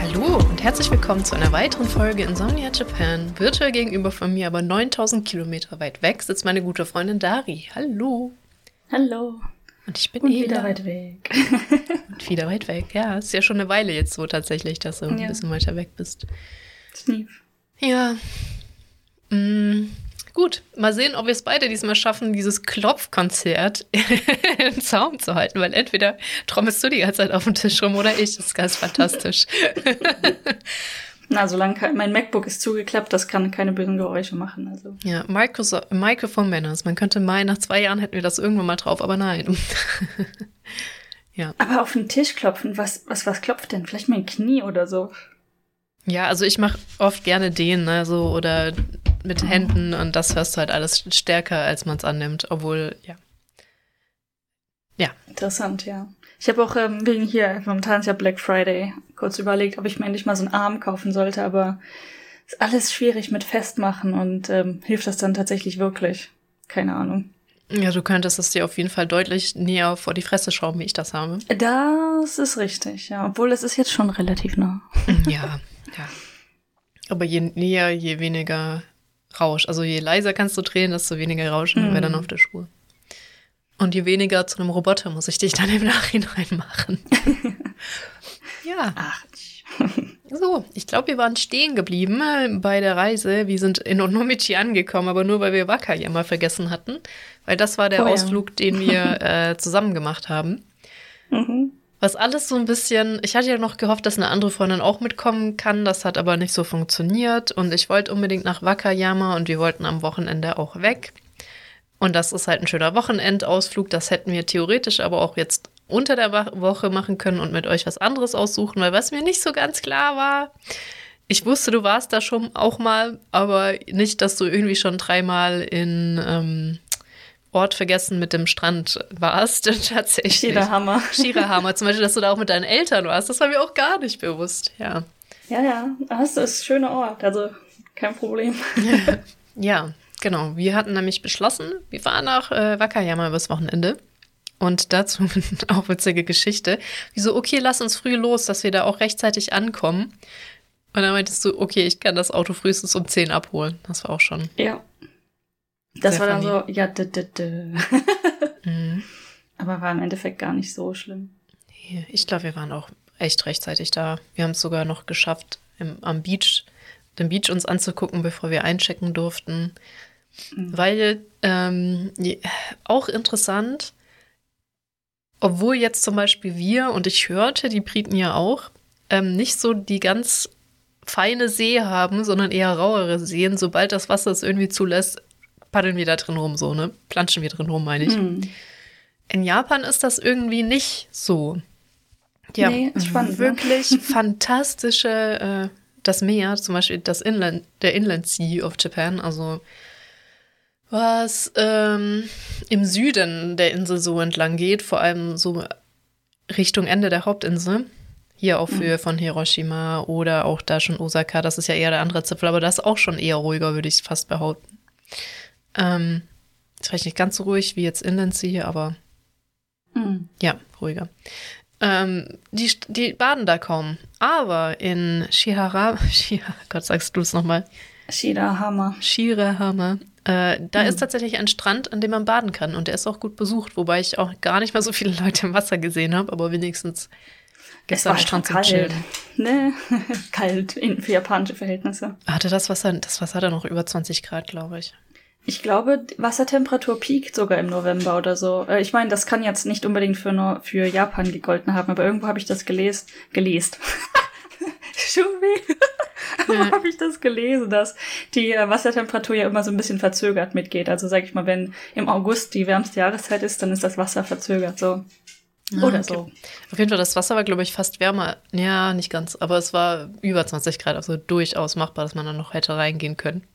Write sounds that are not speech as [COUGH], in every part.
Hallo und herzlich willkommen zu einer weiteren Folge Insomnia Japan. Virtuell gegenüber von mir, aber 9000 Kilometer weit weg, sitzt meine gute Freundin Dari. Hallo. Hallo. Und ich bin Und wieder weit weg. [LAUGHS] Und wieder weit weg. Ja, ist ja schon eine Weile jetzt so tatsächlich, dass du ein Ja. bisschen weiter weg bist. Sneef. Ja. Mm, gut, mal sehen, ob wir es beide diesmal schaffen, dieses Klopfkonzert [LAUGHS] im Zaum zu halten, weil entweder trommelst du die ganze Zeit auf dem Tisch rum oder ich. Das ist ganz fantastisch. [LAUGHS] Na, solange mein MacBook ist zugeklappt, das kann keine bösen Geräusche machen. Also. Ja, Microsoft, Microphone Manners. Man könnte meinen, nach zwei Jahren hätten wir das irgendwann mal drauf, aber nein. [LAUGHS] Aber auf den Tisch klopfen, was, was, was klopft denn? Vielleicht mein Knie oder so. Ja, also ich mache oft gerne den, ne, so oder mit Händen und das hörst du halt alles stärker, als man es annimmt, obwohl, ja. Interessant, ja. Ich habe auch ähm, wegen hier, momentan ist ja Black Friday, kurz überlegt, ob ich mir endlich mal so einen Arm kaufen sollte, aber ist alles schwierig mit Festmachen und ähm, hilft das dann tatsächlich wirklich? Keine Ahnung. Ja, du könntest es dir auf jeden Fall deutlich näher vor die Fresse schrauben, wie ich das habe. Das ist richtig, ja. Obwohl es ist jetzt schon relativ nah. [LAUGHS] Ja, ja. Aber je näher, je weniger Rausch. Also je leiser kannst du drehen, desto weniger Rauschen haben wir dann Mhm. auf der Spur. Und je weniger zu einem Roboter muss ich dich dann im Nachhinein machen. [LAUGHS] ja, Ach, so, ich glaube, wir waren stehen geblieben äh, bei der Reise. Wir sind in Onomichi angekommen, aber nur, weil wir Wakayama vergessen hatten. Weil das war der Oh ja. Ausflug, den wir [LAUGHS] äh, zusammen gemacht haben. mhm. Was alles so ein bisschen, ich hatte ja noch gehofft, dass eine andere Freundin auch mitkommen kann, das hat aber nicht so funktioniert und ich wollte unbedingt nach Wakayama und wir wollten am Wochenende auch weg. Und das ist halt ein schöner Wochenendausflug, das hätten wir theoretisch aber auch jetzt unter der Woche machen können und mit euch was anderes aussuchen, weil was mir nicht so ganz klar war, ich wusste, du warst da schon auch mal, aber nicht, dass du irgendwie schon dreimal in ähm, Ort vergessen mit dem Strand warst. [LAUGHS] Tatsächlich. Jeder Hammer. Shirahama, zum Beispiel, dass du da auch mit deinen Eltern warst. Das war mir auch gar nicht bewusst. Ja. Ja, ja, das ist ein schöner Ort, also kein Problem. [LAUGHS] Ja, genau. Wir hatten nämlich beschlossen, wir fahren nach äh, Wakayama übers Wochenende. Und dazu [LAUGHS] auch witzige Geschichte. Wieso, okay, lass uns früh los, dass wir da auch rechtzeitig ankommen. Und dann meintest du, okay, ich kann das Auto frühestens um 10 abholen. Das war auch schon. Ja. Das war dann funny. so, ja, d -d -d. [LAUGHS] Mhm. aber war im Endeffekt gar nicht so schlimm. Ich glaube, wir waren auch echt rechtzeitig da. Wir haben es sogar noch geschafft, im, am Beach, den Beach uns anzugucken, bevor wir einchecken durften. Mhm. Weil ähm, auch interessant, obwohl jetzt zum Beispiel wir und ich hörte, die Briten ja auch, ähm, nicht so die ganz feine See haben, sondern eher rauere Seen. Sobald das Wasser es irgendwie zulässt, paddeln wir da drin rum, so, ne? Planschen wir drin rum, meine ich. Hm. In Japan ist das irgendwie nicht so. Ja, Nee, spannend, ne? wirklich [LAUGHS] fantastische, äh, das Meer, zum Beispiel das Inland, der Inland Sea of Japan, also was ähm, im Süden der Insel so entlang geht, vor allem so Richtung Ende der Hauptinsel. Hier auch für von Hiroshima oder auch da schon Osaka, das ist ja eher der andere Zipfel, aber das ist auch schon eher ruhiger, würde ich fast behaupten. Ähm, vielleicht nicht ganz so ruhig wie jetzt Inland Sea, aber Hm. ja, ruhiger. Ähm, die, die baden da kaum. Aber in Shihara, [LAUGHS] Shihara Gott, sagst du es nochmal? Shida Hammer. Shirahama. Äh, da Mhm. ist tatsächlich ein Strand, an dem man baden kann. Und der ist auch gut besucht, wobei ich auch gar nicht mal so viele [LAUGHS] Leute im Wasser gesehen habe, aber wenigstens war Strand zum kalt. Chillen. Ne? [LAUGHS] kalt in, für japanische Verhältnisse. Hatte das Wasser, das Wasser hatte noch über 20 Grad, glaube ich. Ich glaube, die Wassertemperatur piekt sogar im November oder so. Äh, Ich meine, das kann jetzt nicht unbedingt für, nur für Japan gegolten haben, aber irgendwo habe ich das gelesen. Gelesen. [LAUGHS] [LAUGHS] Schon weh. [LAUGHS] Ja. habe ich das gelesen, dass die äh, Wassertemperatur ja immer so ein bisschen verzögert mitgeht. Also sag ich mal, wenn im August die wärmste Jahreszeit ist, dann ist das Wasser verzögert so. Ah, Oder okay. so. Auf jeden Fall, das Wasser war, glaube ich, fast wärmer. Ja, nicht ganz, aber es war über 20 Grad, also durchaus machbar, dass man dann noch hätte reingehen können.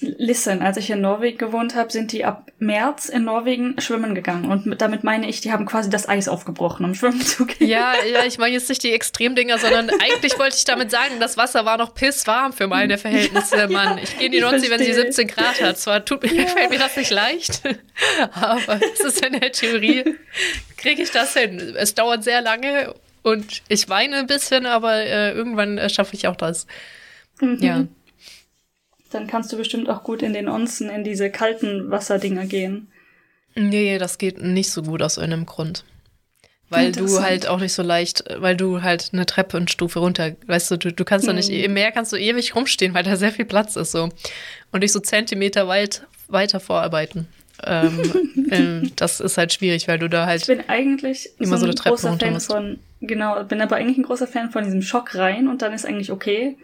Listen, als ich in Norwegen gewohnt habe, sind die ab März in Norwegen schwimmen gegangen. Und damit meine ich, die haben quasi das Eis aufgebrochen, um schwimmen zu gehen. Ja, ja, ich meine jetzt nicht die Extremdinger, sondern eigentlich wollte ich damit sagen, das Wasser war noch pisswarm für meine Verhältnisse, [LAUGHS] ja, Mann. Ich gehe in die Nordsee, wenn sie 17 Grad hat. Zwar tut, [LAUGHS] ja. fällt mir das nicht leicht, [LAUGHS] aber es ist in der Theorie, kriege ich das hin. Es dauert sehr lange und ich weine ein bisschen, aber äh, irgendwann äh, schaffe ich auch das. Mhm. Ja. Dann kannst du bestimmt auch gut in den Onsen, in diese kalten Wasserdinger gehen. Nee, das geht nicht so gut aus einem Grund. Weil du halt auch nicht so leicht, weil du halt eine Treppe und Stufe runter, weißt du, du, du kannst da nicht, mhm. im Meer kannst du ewig rumstehen, weil da sehr viel Platz ist so. Und nicht so Zentimeter weit weiter vorarbeiten. ähm, [LAUGHS] ähm, das ist halt schwierig, weil du da halt. Ich bin eigentlich immer so, so eine Treppe großer Fan von, genau, bin aber eigentlich ein großer Fan von diesem Schock rein und dann ist eigentlich okay.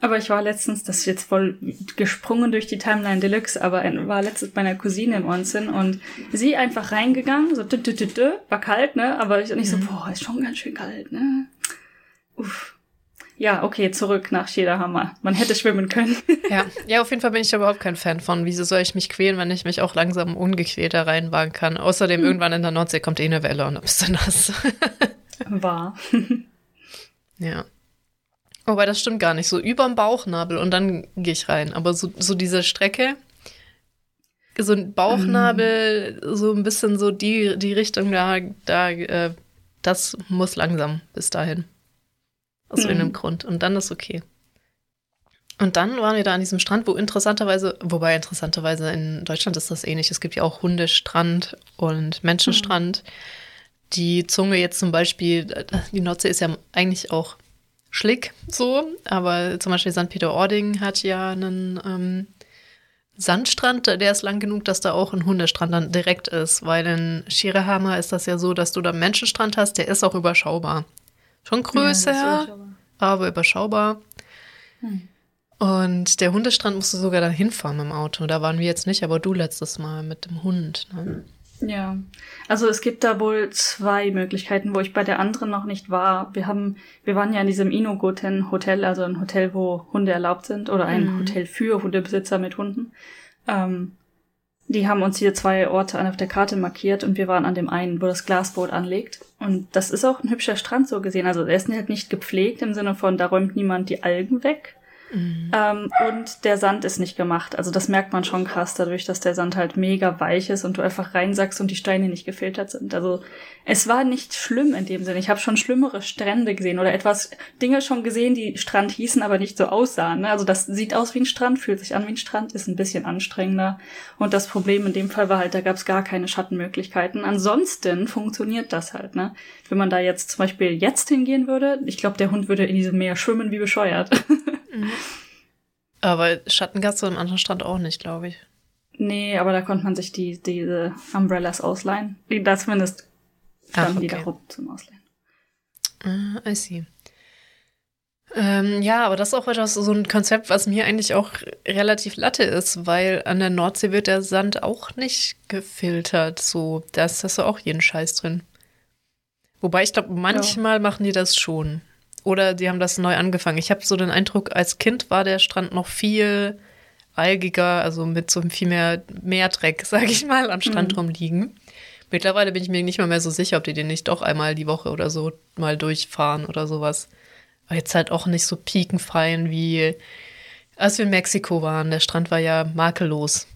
Aber ich war letztens, das ist jetzt voll gesprungen durch die Timeline Deluxe, aber war letztens bei meiner Cousine im Onsen und sie einfach reingegangen, so dü, dü, dü, dü, war kalt, ne? Aber ich nicht so, mhm. boah, ist schon ganz schön kalt, ne? Uff. Ja, okay, zurück nach Schäderhammer. Man hätte schwimmen können. [LAUGHS] ja. ja, auf jeden Fall bin ich überhaupt kein Fan von. Wieso soll ich mich quälen, wenn ich mich auch langsam ungequält da reinwagen kann? Außerdem, mhm. irgendwann in der Nordsee kommt eh eine Welle und dann bist du nass. [LAUGHS] War. [LAUGHS] ja. Wobei das stimmt gar nicht. So überm Bauchnabel und dann gehe ich rein. Aber so, so diese Strecke, so ein Bauchnabel, mm. so ein bisschen so die, die Richtung da, da äh, das muss langsam bis dahin. Aus mm. irgendeinem Grund. Und dann ist okay. Und dann waren wir da an diesem Strand, wo interessanterweise, wobei interessanterweise in Deutschland ist das ähnlich. Es gibt ja auch Hundestrand und Menschenstrand. Mhm. Die Zunge jetzt zum Beispiel, die Nordsee ist ja eigentlich auch schlick so, aber zum Beispiel St. Peter-Ording hat ja einen ähm, Sandstrand, der ist lang genug, dass da auch ein Hundestrand dann direkt ist, weil in Schierehammer ist das ja so, dass du da einen Menschenstrand hast, der ist auch überschaubar. Schon größer, ja, überschaubar. aber überschaubar. Hm. Und der Hundestrand musst du sogar da hinfahren mit dem Auto. Da waren wir jetzt nicht, aber du letztes Mal mit dem Hund. Ne? Ja, also es gibt da wohl zwei Möglichkeiten, wo ich bei der anderen noch nicht war. Wir haben, wir waren ja in diesem Inogoten Hotel, also ein Hotel, wo Hunde erlaubt sind oder ein mhm. Hotel für Hundebesitzer mit Hunden. Ähm, die haben uns hier zwei Orte auf der Karte markiert und wir waren an dem einen, wo das Glasboot anlegt. Und das ist auch ein hübscher Strand so gesehen. Also er ist halt nicht gepflegt im Sinne von, da räumt niemand die Algen weg. Mhm. Ähm, und der Sand ist nicht gemacht. Also das merkt man schon krass dadurch, dass der Sand halt mega weich ist und du einfach reinsackst und die Steine nicht gefiltert sind. Also es war nicht schlimm in dem Sinne. Ich habe schon schlimmere Strände gesehen oder etwas Dinge schon gesehen, die Strand hießen, aber nicht so aussahen. Ne? Also das sieht aus wie ein Strand, fühlt sich an wie ein Strand, ist ein bisschen anstrengender. Und das Problem in dem Fall war halt, da gab es gar keine Schattenmöglichkeiten. Ansonsten funktioniert das halt. Ne? Wenn man da jetzt zum Beispiel jetzt hingehen würde, ich glaube, der Hund würde in diesem Meer schwimmen wie bescheuert. [LAUGHS] Mhm. Aber Schattengasse am anderen Strand auch nicht, glaube ich. Nee, aber da konnte man sich die, diese Umbrellas ausleihen. Die da zumindest standen okay. die da rum zum Ausleihen. Uh, I see. Ähm, ja, aber das ist auch etwas, so ein Konzept, was mir eigentlich auch relativ latte ist, weil an der Nordsee wird der Sand auch nicht gefiltert. So, da ist das auch jeden Scheiß drin. Wobei ich glaube, manchmal ja. machen die das schon. Oder die haben das neu angefangen. Ich habe so den Eindruck, als Kind war der Strand noch viel algiger, also mit so viel mehr Meerdreck, [LAUGHS] sage ich mal, am Strand mhm. rumliegen. Mittlerweile bin ich mir nicht mal mehr so sicher, ob die den nicht doch einmal die Woche oder so mal durchfahren oder sowas. Aber jetzt halt auch nicht so piekenfein wie als wir in Mexiko waren. Der Strand war ja makellos.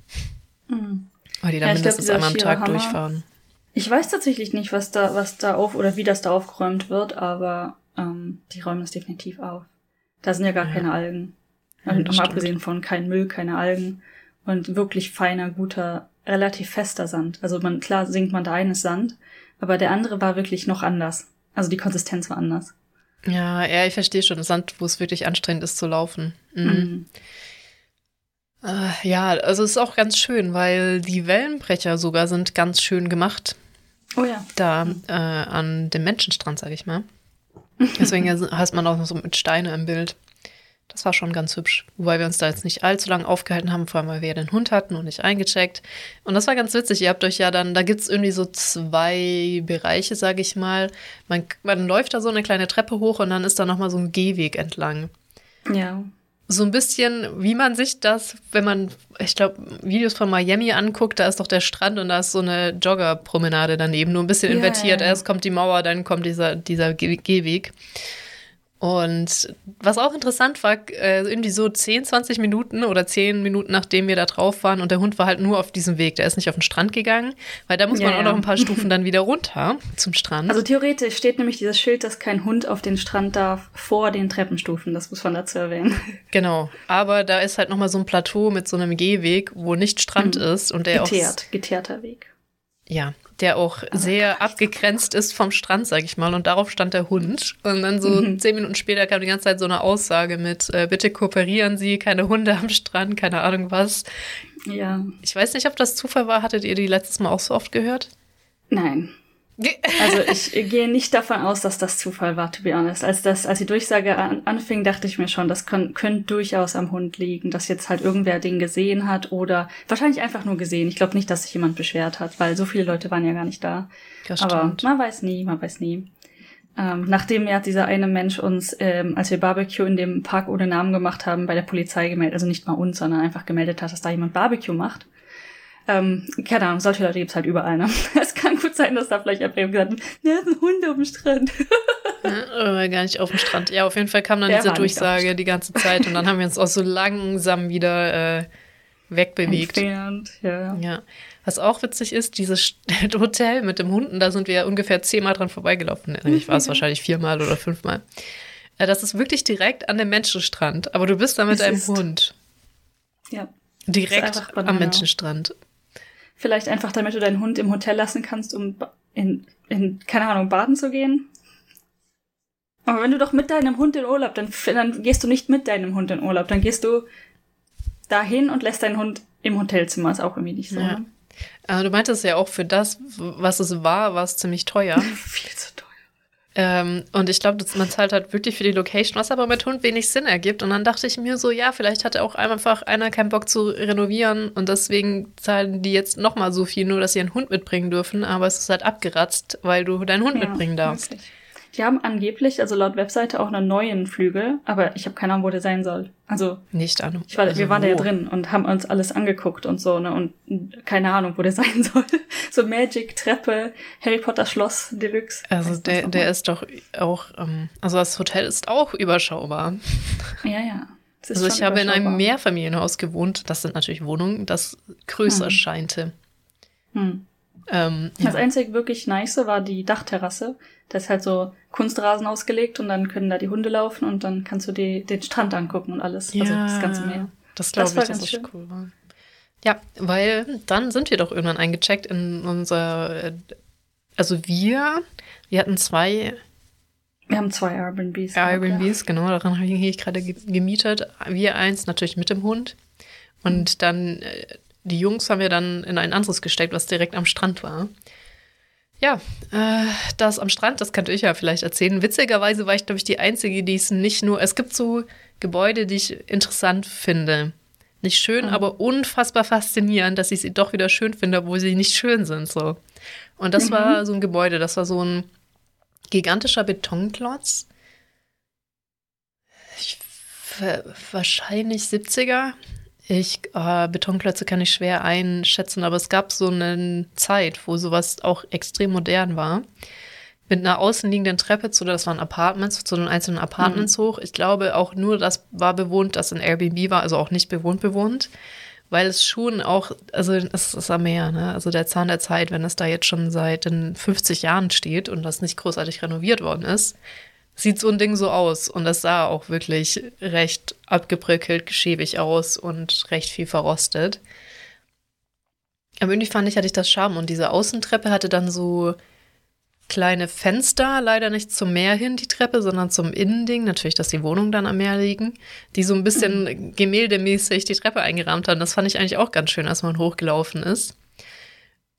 Mhm. Weil die da ja, mindestens glaub, einmal am Tag durchfahren. Ich weiß tatsächlich nicht, was da, was da auf oder wie das da aufgeräumt wird, aber ähm, die räumen das definitiv auf. Da sind ja gar ja. keine Algen. Ja, also, abgesehen von kein Müll, keine Algen und wirklich feiner, guter, relativ fester Sand. Also man, klar singt man da eines Sand, aber der andere war wirklich noch anders. Also die Konsistenz war anders. Ja, ja, ich verstehe schon. Sand, wo es wirklich anstrengend ist zu laufen. Mhm. Mhm. Äh, ja, also es ist auch ganz schön, weil die Wellenbrecher sogar sind ganz schön gemacht. Oh ja. Da äh, an dem Menschenstrand, sag ich mal. Deswegen hast man auch so mit Steine im Bild. Das war schon ganz hübsch. Wobei wir uns da jetzt nicht allzu lange aufgehalten haben, vor allem weil wir ja den Hund hatten und nicht eingecheckt. Und das war ganz witzig. Ihr habt euch ja dann, da gibt es irgendwie so zwei Bereiche, sage ich mal. Man, man läuft da so eine kleine Treppe hoch und dann ist da nochmal so ein Gehweg entlang. Ja. So ein bisschen, wie man sich das, wenn man, ich glaube, Videos von Miami anguckt, da ist doch der Strand und da ist so eine Joggerpromenade daneben, nur ein bisschen Ja, invertiert. Erst kommt die Mauer, dann kommt dieser, dieser Ge- Gehweg. Und was auch interessant war, äh, irgendwie so 10, 20 Minuten oder 10 Minuten nachdem wir da drauf waren und der Hund war halt nur auf diesem Weg, der ist nicht auf den Strand gegangen, weil da muss Ja, man auch ja. noch ein paar Stufen [LAUGHS] dann wieder runter zum Strand. Also theoretisch steht nämlich dieses Schild, dass kein Hund auf den Strand darf, vor den Treppenstufen. Das muss man dazu erwähnen. [LAUGHS] Genau, aber da ist halt nochmal so ein Plateau mit so einem Gehweg, wo nicht Strand Mhm. ist und der auch Geteert, geteerter Weg. ja, der auch sehr abgegrenzt ist vom Strand, sag ich mal, und darauf stand der Hund und dann so Mhm. zehn Minuten später kam die ganze Zeit so eine Aussage mit äh, bitte kooperieren Sie, keine Hunde am Strand, keine Ahnung was. Ja, Ich weiß nicht, ob das Zufall war, hattet ihr die letztes Mal auch so oft gehört? nein. Also ich gehe nicht davon aus, dass das Zufall war, to be honest. Als, das, als die Durchsage an, anfing, dachte ich mir schon, das könnte durchaus am Hund liegen, dass jetzt halt irgendwer den gesehen hat oder wahrscheinlich einfach nur gesehen. Ich glaube nicht, dass sich jemand beschwert hat, weil so viele Leute waren ja gar nicht da. Das Aber stimmt. man weiß nie, man weiß nie. Ähm, nachdem ja dieser eine Mensch uns, ähm, als wir Barbecue in dem Park ohne Namen gemacht haben, bei der Polizei gemeldet, also nicht mal uns, sondern einfach gemeldet hat, dass da jemand Barbecue macht. Ähm, keine Ahnung, solche Leute gibt's halt überall, ne? [LAUGHS] Sein, dass da vielleicht einfach gesagt hat, ja, es sind Hunde auf dem Strand. Ja, [LAUGHS] oder gar nicht auf dem Strand. Ja, auf jeden Fall kam dann Der diese Durchsage die ganze Zeit und dann haben wir uns auch so langsam wieder äh, wegbewegt. Entfernt, ja. Ja. Was auch witzig ist, dieses [LAUGHS] Hotel mit dem Hunden, da sind wir ungefähr zehnmal dran vorbeigelaufen. Ich war es [LAUGHS] wahrscheinlich viermal oder fünfmal. Äh, Das ist wirklich direkt an dem Menschenstrand, aber du bist da mit Es deinem ist- Hund. Ja. Direkt am. Menschenstrand. Vielleicht einfach, damit du deinen Hund im Hotel lassen kannst, um in, in keine Ahnung, baden zu gehen. Aber wenn du doch mit deinem Hund in Urlaub, dann, dann gehst du nicht mit deinem Hund in Urlaub, dann gehst du dahin und lässt deinen Hund im Hotelzimmer. Ist auch irgendwie nicht so. Ja. Ne? Aber du meintest ja auch für das, was es war, war es ziemlich teuer. [LAUGHS] Viel zu teuer. Ähm, und ich glaube, man zahlt halt wirklich für die Location, was aber mit Hund wenig Sinn ergibt. Und dann dachte ich mir so, ja, vielleicht hatte auch einfach einer keinen Bock zu renovieren und deswegen zahlen die jetzt nochmal so viel, nur dass sie einen Hund mitbringen dürfen. Aber es ist halt abgeratzt, weil du deinen Hund mitbringen darfst. wirklich. Die haben angeblich, also laut Webseite, auch einen neuen Flügel, aber ich habe keine Ahnung, wo der sein soll. Also Nicht an. Ich war, also wir waren da ja wo? drin und haben uns alles angeguckt und so, ne? Und keine Ahnung, wo der [LAUGHS] sein soll. So Magic, Treppe, Harry Potter Schloss, Deluxe. Also der, der ist doch auch, ähm, also das Hotel ist auch überschaubar. Ja, ja. Also ich habe in einem. Mehrfamilienhaus gewohnt, das sind natürlich Wohnungen, das größer Hm. scheinte. Hm. Ähm, Das ja. einzig wirklich nice war die Dachterrasse. Da ist halt so Kunstrasen ausgelegt und dann können da die Hunde laufen und dann kannst du die, den Strand angucken und alles. Also das ganze Meer. Das Das glaube war ich, ganz das schön. cool war. Ja, weil dann sind wir doch irgendwann eingecheckt in unser, also wir, wir hatten zwei Wir haben zwei Airbnbs. Airbnbs, genau, daran habe ich gerade ge- gemietet. Wir eins natürlich mit dem Hund und dann äh, die Jungs haben wir dann in ein anderes gesteckt, was direkt am Strand war. Ja, äh, das am Strand, das könnte ich ja vielleicht erzählen. Witzigerweise war ich, glaube ich, die Einzige, die es nicht nur. Es gibt so Gebäude, die ich interessant finde. Nicht schön, Mhm. aber unfassbar faszinierend, dass ich sie doch wieder schön finde, obwohl sie nicht schön sind. So. Und das Mhm. war so ein Gebäude, das war so ein gigantischer Betonklotz. Ich, wa- wahrscheinlich 70er. Ich, äh, Betonklötze kann ich schwer einschätzen, aber es gab so eine Zeit, wo sowas auch extrem modern war. Mit einer außenliegenden Treppe zu, das waren Apartments, zu den einzelnen Apartments hoch. Ich glaube auch nur, das war bewohnt, das ein Airbnb war, also auch nicht bewohnt bewohnt. Weil es schon auch, also es ist am Meer, ne? Also der Zahn der Zeit, wenn es da jetzt schon seit den 50 Jahren steht und das nicht großartig renoviert worden ist, sieht so ein Ding so aus. Und das sah auch wirklich recht abgebröckelt, schäbig aus und recht viel verrostet. Aber irgendwie fand ich, hatte ich das Charme. Und diese Außentreppe hatte dann so kleine Fenster, leider nicht zum Meer hin, die Treppe, sondern zum Innending. Natürlich, dass die Wohnungen dann am Meer liegen, die so ein bisschen [LAUGHS] gemäldemäßig die Treppe eingerahmt haben. Das fand ich eigentlich auch ganz schön, als man hochgelaufen ist.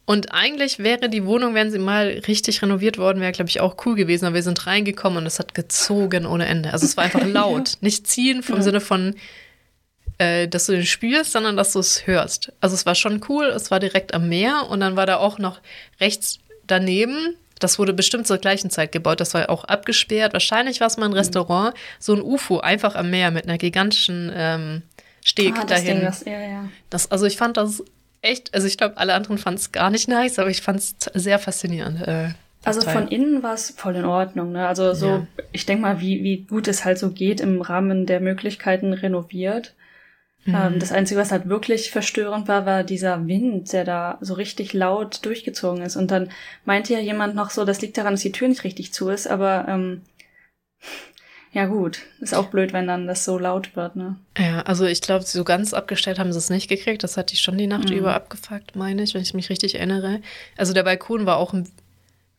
Und eigentlich wäre die Wohnung, wenn sie mal richtig renoviert worden wäre, glaube ich, auch cool gewesen. Aber wir sind reingekommen und es hat gezogen ohne Ende. Also es war einfach [LAUGHS] laut. Nicht ziehen vom Ja. Sinne von, äh, dass du den spürst, sondern dass du es hörst. Also es war schon cool. Es war direkt am Meer und dann war da auch noch rechts daneben das wurde bestimmt zur gleichen Zeit gebaut. Das war auch abgesperrt. Wahrscheinlich war es mal ein Restaurant. So ein UFO einfach am Meer mit einer gigantischen ähm, Steg ah, das dahin. Ding, das, ja, ja. Das, also ich fand das echt, also ich glaube, alle anderen fanden es gar nicht nice, aber ich fand es sehr faszinierend. Äh, Also Teil. von innen war es voll in Ordnung. Ne? Also so, Ja. ich denke mal, wie, wie gut es halt so geht im Rahmen der Möglichkeiten renoviert. Mhm. Ähm, das Einzige, was halt wirklich verstörend war, war dieser Wind, der da so richtig laut durchgezogen ist. Und dann meinte ja jemand noch so, das liegt daran, dass die Tür nicht richtig zu ist, aber ähm, ja gut, ist auch blöd, wenn dann das so laut wird, ne? Ja, also ich glaube, so ganz abgestellt haben sie es nicht gekriegt. Das hat die schon die Nacht Mhm. über abgefuckt, meine ich, wenn ich mich richtig erinnere. Also der Balkon war auch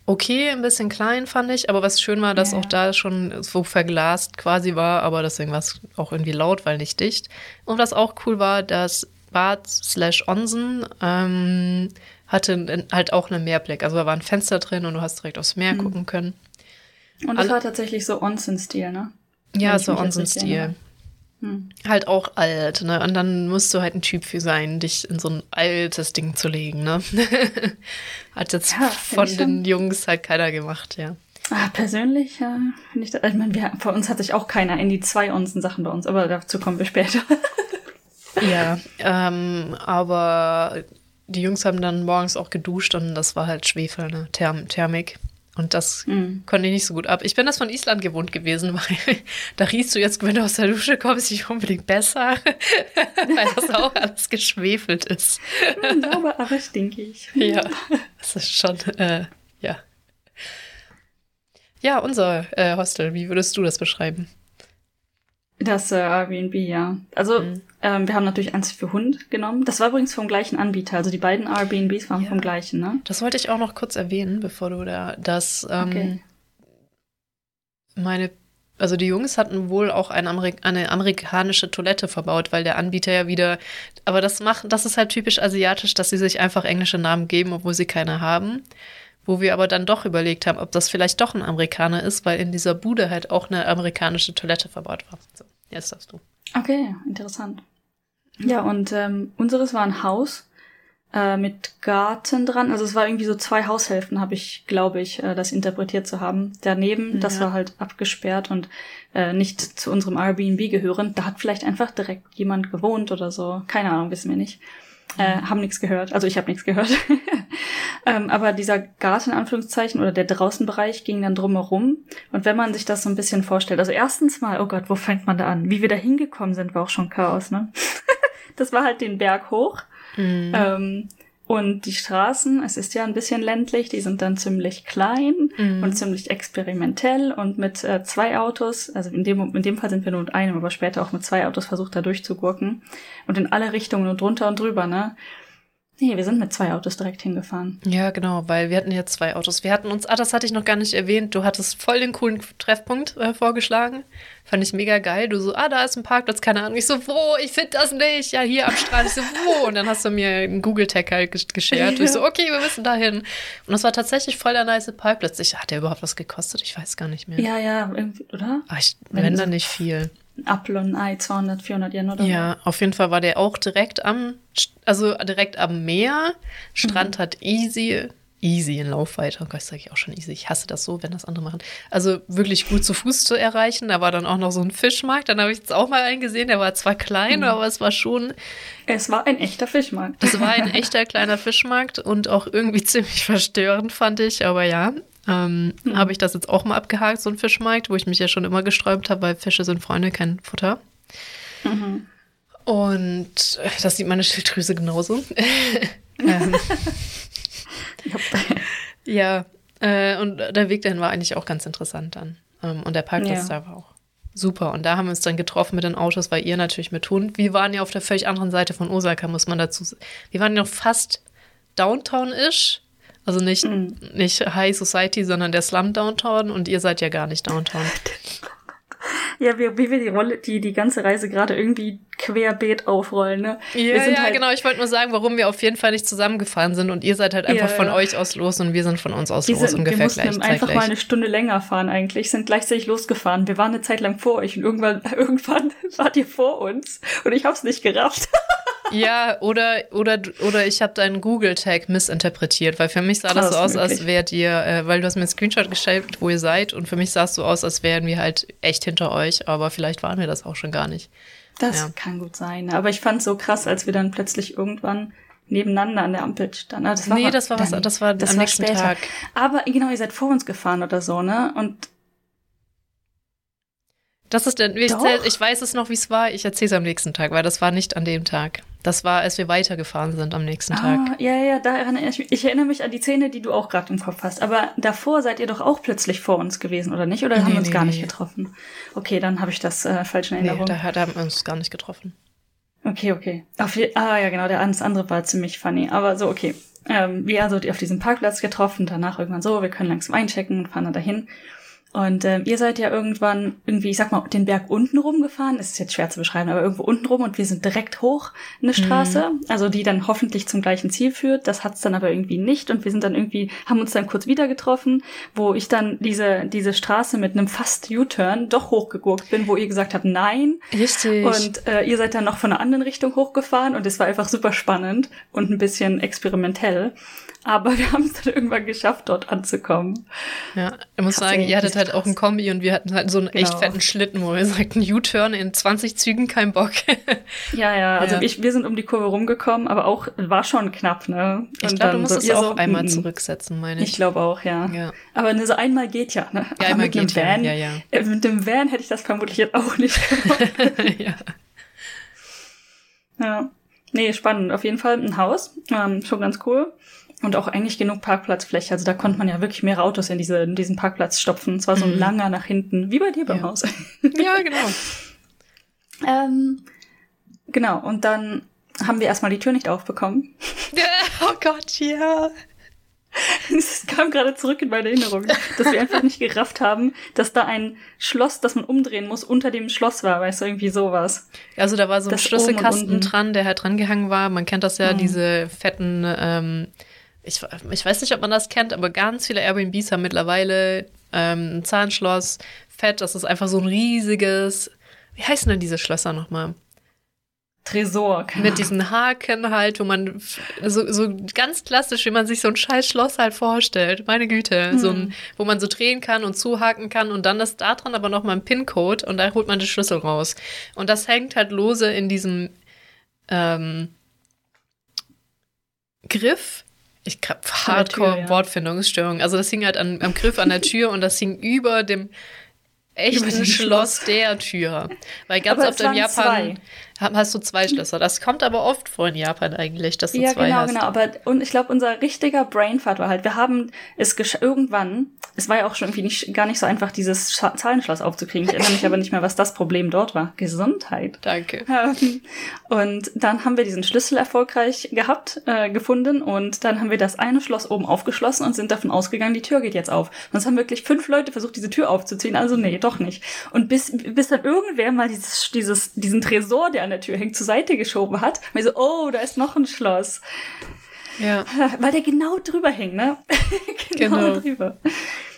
okay, ein bisschen klein, fand ich. Aber was schön war, dass Ja. auch da schon so verglast quasi war. Aber deswegen war es auch irgendwie laut, weil nicht dicht. Und was auch cool war, dass Bad slash Onsen ähm, hatte halt auch einen Meerblick. Also da war ein Fenster drin und du hast direkt aufs Meer Mhm. gucken können. Und das war tatsächlich so Onsen-Stil, ne? Ja, so Onsen-Stil. Hm. Halt auch alt, ne? Und dann musst du halt ein Typ für sein, dich in so ein altes Ding zu legen, ne? [LAUGHS] Hat jetzt Ja, von den Jungs halt keiner gemacht, ja. Ah, persönlich, ja, finde ich, da, ich meine, wir, bei uns hat sich auch keiner in die zwei Onsen-Sachen bei uns, aber dazu kommen wir später. [LAUGHS] Ja, ähm, aber die Jungs haben dann morgens auch geduscht und das war halt Schwefel, ne? Therm Thermik. Und das Hm. konnte ich nicht so gut ab. Ich bin das von Island gewohnt gewesen, [LAUGHS] weil da riechst du jetzt, wenn du aus der Dusche kommst, nicht unbedingt besser, [LAUGHS] weil das auch [LAUGHS] alles geschwefelt ist. Sauber, aber stinkig. Ja, das ist schon, äh, ja. Ja, unser äh, Hostel, wie würdest du das beschreiben? Das äh, Airbnb, ja. Also, Mhm. ähm, wir haben natürlich eins für Hund genommen. Das war übrigens vom gleichen Anbieter. Also die beiden Airbnbs waren Ja. vom gleichen, ne? Das wollte ich auch noch kurz erwähnen, bevor du da das, ähm, Okay. meine, also die Jungs hatten wohl auch eine, Amerik eine amerikanische Toilette verbaut, weil der Anbieter ja wieder, aber das macht, das ist halt typisch asiatisch, dass sie sich einfach englische Namen geben, obwohl sie keine haben. Wo wir aber dann doch überlegt haben, ob das vielleicht doch ein Amerikaner ist, weil in dieser Bude halt auch eine amerikanische Toilette verbaut war. So, jetzt darfst du. Okay, interessant. Ja, und ähm, unseres war ein Haus äh, mit Garten dran. Also es war irgendwie so zwei Haushälften, habe ich, glaube ich, äh, das interpretiert zu haben. Daneben, das Ja. war halt abgesperrt und äh, nicht zu unserem Airbnb gehörend. Da hat vielleicht einfach direkt jemand gewohnt oder so. Keine Ahnung, wissen wir nicht. Äh, haben nichts gehört. Also ich habe nichts gehört. [LAUGHS] ähm, aber dieser Garten, in Anführungszeichen, oder der Draußenbereich ging dann drumherum. Und wenn man sich das so ein bisschen vorstellt, also erstens mal, oh Gott, wo fängt man da an? Wie wir da hingekommen sind, war auch schon Chaos, ne? [LAUGHS] das war halt den Berg hoch. Mhm. Ähm, und die Straßen, es ist ja ein bisschen ländlich, die sind dann ziemlich klein Mhm. und ziemlich experimentell und mit äh, zwei Autos, also in dem, in dem Fall sind wir nur mit einem, aber später auch mit zwei Autos versucht, da durchzugurken. Und in alle Richtungen und drunter und drüber, ne? Nee, wir sind mit zwei Autos direkt hingefahren. Ja, genau, weil wir hatten ja zwei Autos. Wir hatten uns, ah, das hatte ich noch gar nicht erwähnt, du hattest voll den coolen Treffpunkt äh, vorgeschlagen. Fand ich mega geil. Du so, ah, da ist ein Parkplatz, keine Ahnung. Ich so, wo? Ich finde das nicht. Ja, hier am Strand. Ich so, wo? Und dann hast du mir einen Google-Tag halt gesch- geshared. Und ich so, okay, wir müssen dahin. Und das war tatsächlich voll der nice Parkplatz. Ich, hat der überhaupt was gekostet? Ich weiß gar nicht mehr. Ja, ja, irgendwie, oder? Ah, ich, Wenn wenn dann nicht viel. Ein Ei, 200, 400 Yen oder Ja, auf jeden Fall war der auch direkt am, also direkt am Meer. Strand hat easy, easy in Laufweite. Oh Gott, sage ich auch schon easy. Ich hasse das so, wenn das andere machen. Also wirklich gut zu Fuß zu erreichen. Da war dann auch noch so ein Fischmarkt. Dann habe ich jetzt auch mal einen gesehen. Der war zwar klein, aber es war schon. Es war ein echter Fischmarkt. das war ein echter kleiner Fischmarkt und auch irgendwie [LAUGHS] ziemlich verstörend, fand ich. Aber ja, ähm, habe ich das jetzt auch mal abgehakt, so ein Fischmarkt, wo ich mich ja schon immer gesträubt habe, weil Fische sind Freunde, kein Futter. Mhm. Und äh, das sieht meine Schilddrüse genauso. [LAUGHS] ähm, [LAUGHS] ja, äh, und der Weg dahin war eigentlich auch ganz interessant dann. Ähm, und der Parkplatz Ja. da war auch super. Und da haben wir uns dann getroffen mit den Autos, weil ihr natürlich mit Hund. Wir waren ja auf der völlig anderen Seite von Osaka, muss man dazu sagen. Wir waren ja noch fast Downtown-ish. Also nicht, Mhm. nicht High Society, sondern der Slum Downtown. Und ihr seid ja gar nicht Downtown. [LAUGHS] Ja, wie, wie wir die Rolle, die, die ganze Reise gerade irgendwie querbeet aufrollen. Ne? Ja, ja halt genau. Ich wollte nur sagen, warum wir auf jeden Fall nicht zusammengefahren sind und ihr seid halt einfach ja, von ja. euch aus los und wir sind von uns aus wir los ungefähr wir mussten gleich. einfach mal eine Stunde länger fahren eigentlich, sind gleichzeitig losgefahren. Wir waren eine Zeit lang vor euch und irgendwann, [LAUGHS] irgendwann wart ihr vor uns und ich hab's nicht gerafft. [LAUGHS] Ja, oder, oder, oder ich habe deinen Google-Tag missinterpretiert, weil für mich sah das, das so aus, möglich. als wärt ihr, äh, weil du hast mir einen Screenshot gestellt, wo ihr seid, und für mich sah es so aus, als wären wir halt echt hinter euch, aber vielleicht waren wir das auch schon gar nicht. Das ja. kann gut sein. Aber ich fand es so krass, als wir dann plötzlich irgendwann nebeneinander an der Ampel standen. Das war nee, das war was, das war das am war nächsten später. Tag. Aber genau, ihr seid vor uns gefahren oder so, ne? Und das ist der, ich, ich weiß es noch, wie es war. Ich erzähle es am nächsten Tag, weil das war nicht an dem Tag. Das war, als wir weitergefahren sind am nächsten Tag. Ah, ja, ja, daran erinnere ich mich. Ich erinnere mich an die Szene, die du auch gerade im Kopf hast. Aber davor seid ihr doch auch plötzlich vor uns gewesen, oder nicht? Oder nee, haben wir uns nee, gar nee. nicht getroffen? Okay, dann habe ich das äh, falsch in Erinnerung. Nee, da, da haben wir uns gar nicht getroffen. Okay, okay. Auf, ah, ja, genau, der andere war ziemlich funny. Aber so, okay. Ähm, wir also auf diesem Parkplatz getroffen, danach irgendwann so, wir können langsam einchecken und fahren dann dahin. Und äh, ihr seid ja irgendwann irgendwie, ich sag mal, den Berg unten rumgefahren. Es ist jetzt schwer zu beschreiben, aber irgendwo unten rum und wir sind direkt hoch eine Straße, mhm. also die dann hoffentlich zum gleichen Ziel führt. Das hat's dann aber irgendwie nicht und wir sind dann irgendwie, haben uns dann kurz wieder getroffen, wo ich dann diese diese Straße mit einem fast U-Turn doch hochgegurkt bin, wo ihr gesagt habt, nein. Richtig. Und äh, ihr seid dann noch von einer anderen Richtung hochgefahren und es war einfach super spannend und ein bisschen experimentell. Aber [LAUGHS] wir haben es dann irgendwann geschafft, dort anzukommen. Ja, ich muss sagen, ihr hattet halt auch ein Kombi und wir hatten halt so einen genau. echt fetten Schlitten, wo wir sagten, U-Turn in 20 Zügen, kein Bock. [LAUGHS] ja, ja, also ja. Ich, wir sind um die Kurve rumgekommen, aber auch, war schon knapp, ne? Und ich glaube, du musst so, es auch so, einmal zurücksetzen, meine ich. Ich glaube auch, ja. ja. Aber ne, so einmal geht ja, ne? Ja, einmal geht Van, ja, ja. Äh, mit dem Van hätte ich das vermutlich jetzt auch nicht [LAUGHS] gemacht. ja. Ja. Nee, spannend. Auf jeden Fall ein Haus. Ähm, schon ganz cool. Und auch eigentlich genug Parkplatzfläche. Also da konnte man ja wirklich mehrere Autos in, diese, in diesen Parkplatz stopfen. Es war so ein mhm. langer nach hinten, wie bei dir beim ja. Haus. ja, genau. [LAUGHS] ähm, genau, und dann haben wir erstmal die Tür nicht aufbekommen. oh Gott, ja. [LAUGHS] Es kam gerade zurück in meine Erinnerung, dass wir einfach nicht gerafft haben, dass da ein Schloss, das man umdrehen muss, unter dem Schloss war, weißt du, irgendwie sowas. Also da war so ein das Schlüsselkasten dran, der halt dran gehangen war. Man kennt das ja, mhm. diese fetten ähm, ich, ich weiß nicht, ob man das kennt, aber ganz viele Airbnbs haben mittlerweile ähm, ein Zahnschloss, fett, das ist einfach so ein riesiges, wie heißen denn diese Schlösser nochmal? Tresor. Mit diesen Haken halt, wo man so, so ganz klassisch, wie man sich so ein scheiß Schloss halt vorstellt. Meine Güte. Mhm. So ein, wo man so drehen kann und zuhaken kann und dann ist da dran aber nochmal ein PIN-Code und da holt man den Schlüssel raus. Und das hängt halt lose in diesem ähm, Griff ich Hardcore Wortfindungsstörung. Also das hing halt an, am Griff an der Tür und das hing über dem echten Schloss der Tür. Weil ganz oft in Japan zwei hast du zwei Schlösser. Das kommt aber oft vor in Japan eigentlich, dass du ja, zwei genau, hast. Ja, genau, genau. Aber und ich glaube, unser richtiger Brainfart war halt, wir haben es irgendwann, es war ja auch schon irgendwie nicht, gar nicht so einfach, dieses Sch Zahlenschloss aufzukriegen. Ich erinnere mich aber nicht mehr, was das Problem dort war. Gesundheit. Danke. Und dann haben wir diesen Schlüssel erfolgreich gehabt, äh, gefunden und dann haben wir das eine Schloss oben aufgeschlossen und sind davon ausgegangen, die Tür geht jetzt auf. Und es haben wirklich fünf Leute versucht, diese Tür aufzuziehen. Also nee, doch nicht. Und bis, bis dann irgendwer mal dieses, dieses, diesen Tresor, der an der Tür hängt, zur Seite geschoben hat. Und ich so, oh, da ist noch ein Schloss. Ja. Weil der genau drüber hing, ne? [LAUGHS] genau, genau drüber.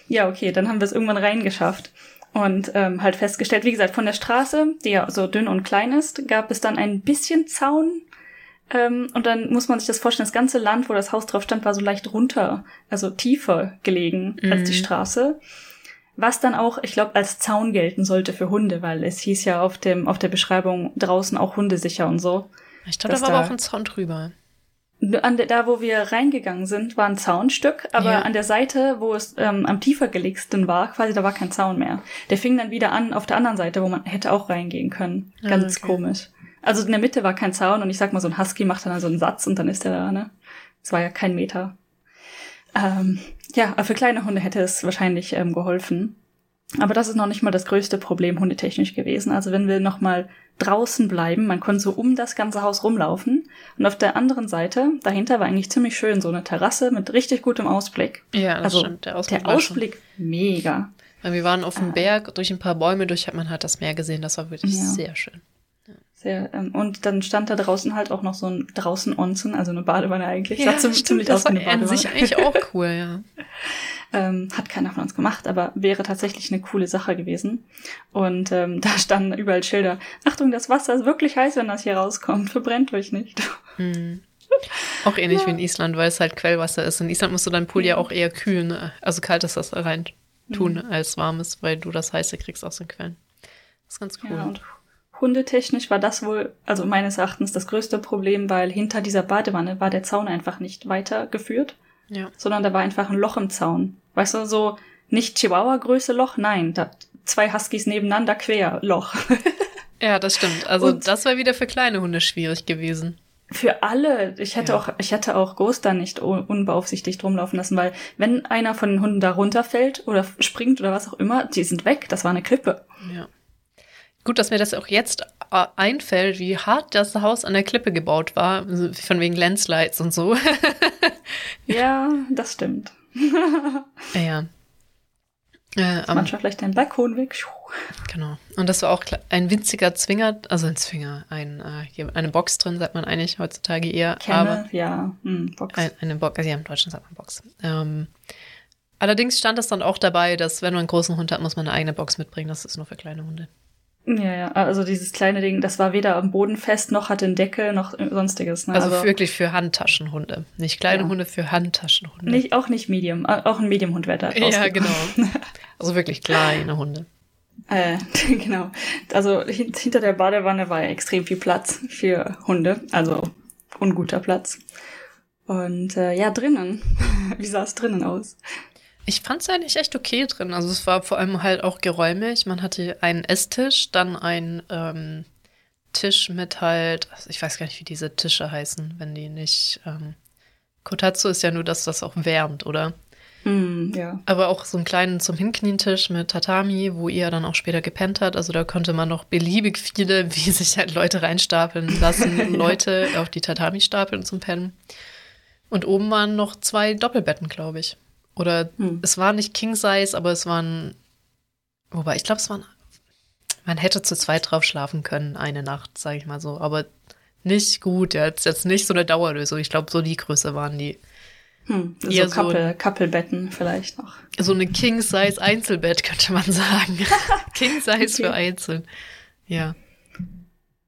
Ja, okay, dann haben wir es irgendwann reingeschafft. Und ähm, halt festgestellt, wie gesagt, von der Straße, die ja so dünn und klein ist, gab es dann ein bisschen Zaun. Ähm, und dann muss man sich das vorstellen, das ganze Land, wo das Haus drauf stand, war so leicht runter, also tiefer gelegen mhm. als die mhm. Straße. Was dann auch, ich glaube, als Zaun gelten sollte für Hunde, weil es hieß ja auf dem, auf der Beschreibung draußen auch hundesicher und so. Ich glaube, da war da, aber auch ein Zaun drüber. An der, da, wo wir reingegangen sind, war ein Zaunstück, aber ja. an der Seite, wo es ähm, am tiefer gelegsten war, quasi, da war kein Zaun mehr. Der fing dann wieder an auf der anderen Seite, wo man hätte auch reingehen können. Ah, Ganz okay. komisch. Also in der Mitte war kein Zaun und ich sag mal, so ein Husky macht dann also einen Satz und dann ist er da, ne? Es war ja kein Meter. Ähm, ja, für kleine Hunde hätte es wahrscheinlich ähm, geholfen. Aber das ist noch nicht mal das größte Problem hundetechnisch gewesen. Also wenn wir noch mal draußen bleiben, man konnte so um das ganze Haus rumlaufen. Und auf der anderen Seite, dahinter war eigentlich ziemlich schön so eine Terrasse mit richtig gutem Ausblick. Ja, das also, stimmt. Der Ausblick, der Ausblick mega. Wir waren auf dem ah. Berg, durch ein paar Bäume durch hat man halt das Meer gesehen. Das war wirklich ja. sehr schön. Sehr, ähm, und dann stand da draußen halt auch noch so ein draußen Onsen, also eine Badewanne eigentlich. Ja, sah ziemlich aus wie eine Badewanne. An sich eigentlich auch [LAUGHS] cool, ja. ähm, hat keiner von uns gemacht, aber wäre tatsächlich eine coole Sache gewesen. Und ähm, da standen überall Schilder. Achtung, das Wasser ist wirklich heiß, wenn das hier rauskommt. Verbrennt euch nicht. Hm. [LAUGHS] Auch ähnlich ja. wie in Island, weil es halt Quellwasser ist. In Island musst du deinen Pool ja auch eher kühlen, ne? also kaltes Wasser rein tun mhm. als warmes, weil du das heiße kriegst aus den Quellen. Das ist ganz cool. Ja, und hundetechnisch war das wohl, also meines Erachtens, das größte Problem, weil hinter dieser Badewanne war der Zaun einfach nicht weitergeführt, ja. sondern da war einfach ein Loch im Zaun. Weißt du, so nicht Chihuahua-Größe Loch, nein, da zwei Huskies nebeneinander quer Loch. [LAUGHS] ja, das stimmt. Also und das war wieder für kleine Hunde schwierig gewesen für alle. Ich hätte ja. auch, ich hätte auch Ghost da nicht unbeaufsichtigt rumlaufen lassen, weil wenn einer von den Hunden da runterfällt oder springt oder was auch immer, die sind weg. Das war eine Klippe. Ja. Gut, dass mir das auch jetzt äh, einfällt, wie hart das Haus an der Klippe gebaut war, also von wegen Landslides und so. [LAUGHS] ja, das stimmt. ja. Äh, manchmal vielleicht ein Balkon weg. Genau. Und das war auch ein winziger Zwinger, also ein Zwinger, ein, äh, eine Box drin, sagt man eigentlich heutzutage eher. Kenne, aber ja, hm, Box. Ein, eine Box, also ja, im Deutschen sagt man Box. Ähm, allerdings stand es dann auch dabei, dass wenn man einen großen Hund hat, muss man eine eigene Box mitbringen. Das ist nur für kleine Hunde. Ja, ja, also dieses kleine Ding, das war weder am Boden fest, noch hatte einen Deckel, noch sonstiges. Ne? Also, also wirklich für Handtaschenhunde. Nicht kleine ja. Hunde, für Handtaschenhunde. Nicht, auch nicht Medium, auch ein Medium-Hund wäre da Ja, genau. [LAUGHS] Also wirklich kleine Hunde. Äh, [LAUGHS] genau. Also hinter der Badewanne war ja extrem viel Platz für Hunde, also unguter Platz. Und äh, ja, drinnen. [LAUGHS] Wie sah es drinnen aus? Ich fand es eigentlich echt okay drin. Also es war vor allem halt auch geräumig. Man hatte einen Esstisch, dann einen ähm, Tisch mit halt, also ich weiß gar nicht, wie diese Tische heißen, wenn die nicht. Ähm, Kotatsu ist ja nur das, das auch wärmt, oder? Mm, ja. Aber auch so einen kleinen zum Hinknientisch mit Tatami, wo ihr dann auch später gepennt hat. Also da konnte man noch beliebig viele, [LAUGHS] wie sich halt Leute reinstapeln lassen, [LAUGHS] Leute auf die Tatami stapeln zum Pennen. Und oben waren noch zwei Doppelbetten, glaube ich. Oder hm. es war nicht King Size, aber es waren, wobei ich glaube, es waren, man hätte zu zweit drauf schlafen können, eine Nacht, sage ich mal so. Aber nicht gut, ja, jetzt, jetzt nicht so eine Dauerlösung. Ich glaube, so die Größe waren die. Hm, so Couple, Couple-Betten vielleicht noch. So eine King-Size-Einzelbett könnte man sagen. [LAUGHS] King-Size okay. für Einzeln. Ja.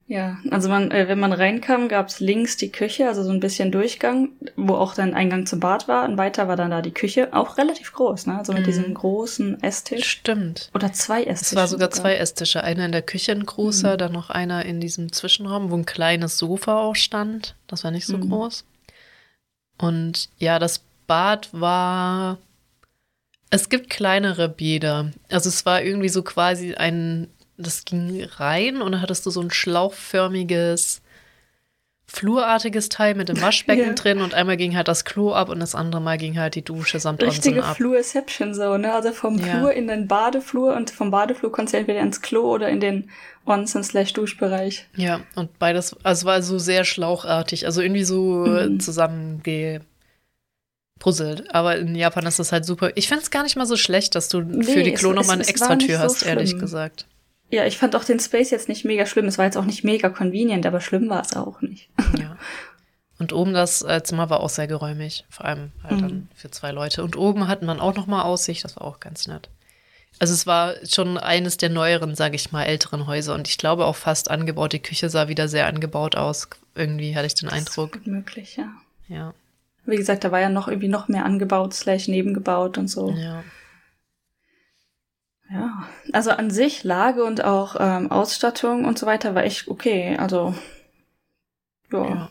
Ja, also man, äh, wenn man reinkam, gab's links die Küche, also so ein bisschen Durchgang, wo auch dann Eingang zum Bad war. Und weiter war dann da die Küche, auch relativ groß, ne? Also mit mm. diesem großen Esstisch. Stimmt. Oder zwei Esstische. Es war sogar, sogar, zwei Estische. Einer in der Küche, ein großer, mm. dann noch einer in diesem Zwischenraum, wo ein kleines Sofa auch stand. Das war nicht so mm. groß. Und ja, das Bad war. Es gibt kleinere Bäder. Also es war irgendwie so quasi ein das ging rein und dann hattest du so ein schlauchförmiges, flurartiges Teil mit dem Waschbecken [LAUGHS] ja. drin und einmal ging halt das Klo ab und das andere Mal ging halt die Dusche samt Richtige ab. Flurception so, ne? Also vom ja. Flur in den Badeflur und vom Badeflur konntest du entweder ins Klo oder in den Onsen slash Duschbereich. Ja, und beides, also war so sehr schlauchartig, also irgendwie so mhm. zusammenge puzzelt. Aber in Japan ist das halt super. Ich finde es gar nicht mal so schlecht, dass du nee, für die Klo nochmal eine extra Tür so hast, schlimm. ehrlich gesagt. Ja, ich fand auch den Space jetzt nicht mega schlimm. Es war jetzt auch nicht mega convenient, aber schlimm war es auch nicht. Ja. Und oben das äh, Zimmer war auch sehr geräumig, vor allem halt mhm. dann für zwei Leute. Und oben hatten man auch noch mal Aussicht, das war auch ganz nett. Also es war schon eines der neueren, sage ich mal, älteren Häuser und ich glaube auch fast angebaut. Die Küche sah wieder sehr angebaut aus. Irgendwie hatte ich den das Eindruck. Ist möglich, ja. Ja. Wie gesagt, da war ja noch irgendwie noch mehr angebaut, slash nebengebaut und so. Ja. Ja, also an sich Lage und auch ähm, Ausstattung und so weiter war echt okay. Also ja. ja.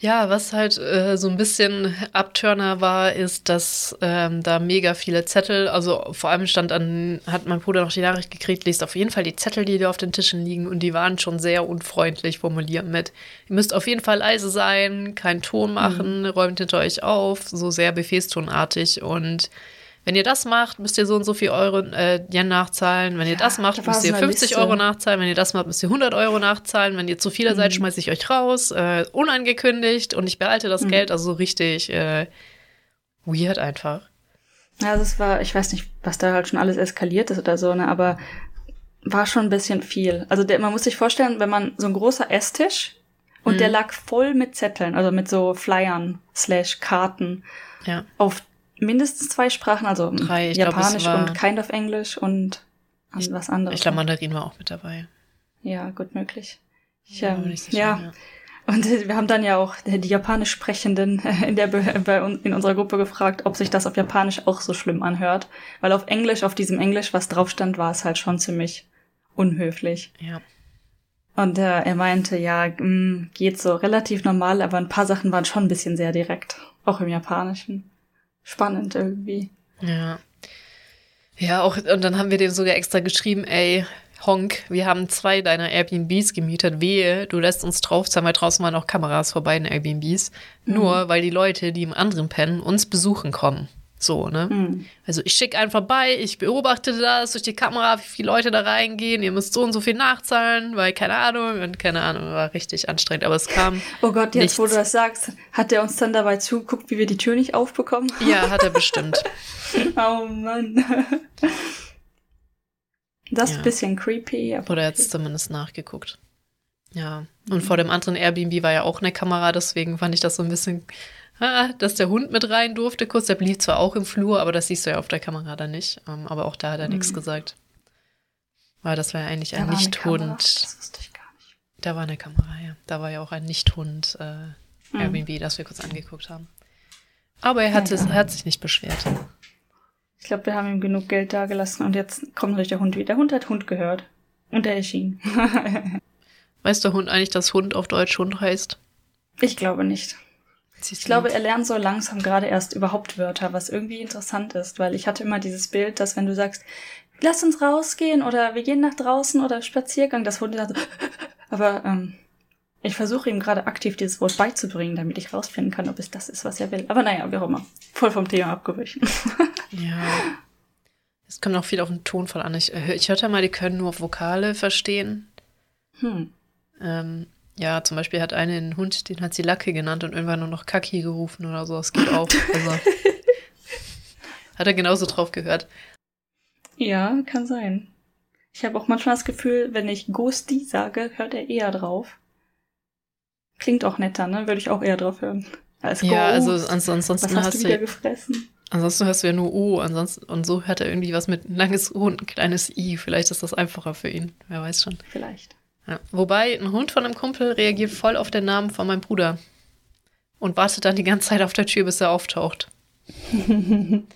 Ja, was halt äh, so ein bisschen Abturner war, ist, dass ähm, da mega viele Zettel, also vor allem stand an, hat mein Bruder noch die Nachricht gekriegt, liest auf jeden Fall die Zettel, die da auf den Tischen liegen und die waren schon sehr unfreundlich formuliert mit, ihr müsst auf jeden Fall leise sein, keinen Ton machen, mhm. räumt hinter euch auf, so sehr befehlstonartig und wenn ihr das macht, müsst ihr so und so viel Euro äh, Yen nachzahlen. Wenn ihr ja, das macht, müsst ihr 50 Euro nachzahlen. Wenn ihr das macht, müsst ihr 100 Euro nachzahlen. Wenn ihr zu viele mhm. seid, schmeiße ich euch raus. Äh, unangekündigt und ich behalte das mhm. Geld. Also so richtig äh, weird einfach. Ja, das war, ich weiß nicht, was da halt schon alles eskaliert ist oder so, ne, aber war schon ein bisschen viel. Also der, man muss sich vorstellen, wenn man so ein großer Esstisch und mhm. der lag voll mit Zetteln, also mit so Flyern slash Karten ja. auf mindestens zwei Sprachen, also Drei, Japanisch glaub, und Kind of Englisch und ich, was anderes. Ich glaube, Mandarin war auch mit dabei. Ja, gut möglich. Ich, ja, ähm, so ja. ja. Und wir haben dann ja auch die Japanisch Sprechenden in, der, bei in unserer Gruppe gefragt, ob sich das auf Japanisch auch so schlimm anhört. Weil auf Englisch, auf diesem Englisch, was drauf stand, war es halt schon ziemlich unhöflich. Ja. Und äh, er meinte, ja, mh, geht so relativ normal, aber ein paar Sachen waren schon ein bisschen sehr direkt. Auch im Japanischen. Spannend irgendwie. Ja. Ja, auch, und dann haben wir dem sogar extra geschrieben, ey, Honk, wir haben zwei deiner Airbnbs gemietet. Wehe, du lässt uns draufzahlen, weil draußen waren auch Kameras vor beiden Airbnbs. Nur weil die Leute, die im anderen pennen, uns besuchen kommen. So, ne? Mhm. Also ich schicke einen vorbei, ich beobachte das durch die Kamera, wie viele Leute da reingehen. Ihr müsst so und so viel nachzahlen, weil keine Ahnung und keine Ahnung, war richtig anstrengend. Aber es kam. [LAUGHS] Oh Gott, jetzt nichts. wo du das sagst, hat er uns dann dabei zugeguckt, wie wir die Tür nicht aufbekommen? Ja, hat er bestimmt. [LAUGHS] oh Mann. Das ist Ja. ein bisschen creepy. Aber Oder jetzt zumindest nachgeguckt. Ja. Und vor dem anderen Airbnb war ja auch eine Kamera, deswegen fand ich das so ein bisschen, [LAUGHS] ah, dass der Hund mit rein durfte. Kurz, der blieb zwar auch im Flur, aber das siehst du ja auf der Kamera dann nicht. Ähm, aber auch da hat er nichts gesagt. Weil das war ja eigentlich Da ein. Nicht-Hund. Das wusste ich gar nicht. Da war eine Kamera, ja. Da war ja auch ein Nicht-Hund äh, Mhm. Airbnb, das wir kurz angeguckt haben. Aber er hat, es, er hat sich nicht beschwert. Ich glaube, wir haben ihm genug Geld dagelassen und jetzt kommt natürlich der Hund wieder. Der Hund hat Hund gehört. Und er erschien. [LAUGHS] Weiß der Hund eigentlich, dass Hund auf Deutsch Hund heißt? ich glaube nicht. Ich glaube, er lernt so langsam gerade erst überhaupt Wörter, was irgendwie interessant ist, weil ich hatte immer dieses Bild, dass wenn du sagst, lass uns rausgehen oder wir gehen nach draußen oder Spaziergang, das Hund dann so, [LAUGHS] aber ähm, ich versuche ihm gerade aktiv dieses Wort beizubringen, damit ich rausfinden kann, ob es das ist, was er will. Aber naja, wie auch immer. Voll vom Thema abgewichen. [LAUGHS] Ja. Es kommt auch viel auf den Tonfall an. Ich, äh, ich hörte mal, die können nur Vokale verstehen. hm. Ähm, ja, zum Beispiel hat eine einen Hund, den hat sie Lacke genannt und irgendwann nur noch Kaki gerufen oder so. Das geht auch. Also, [LAUGHS] hat er genauso drauf gehört. Ja, kann sein. Ich habe auch manchmal das Gefühl, wenn ich Ghosty sage, hört er eher drauf. Klingt auch netter, ne? Würde ich auch eher drauf hören. Als Ja, also Ghost. ans Was ansonsten hast, hast du du, wieder gefressen? ansonsten hörst du ja nur O, ansonsten und so hört er irgendwie was mit ein langes O und ein kleines I. Vielleicht ist das einfacher für ihn. Wer weiß schon. Vielleicht. Ja. Wobei, ein Hund von einem Kumpel reagiert voll auf den Namen von meinem Bruder. Und wartet dann die ganze Zeit auf der Tür, bis er auftaucht. [LAUGHS]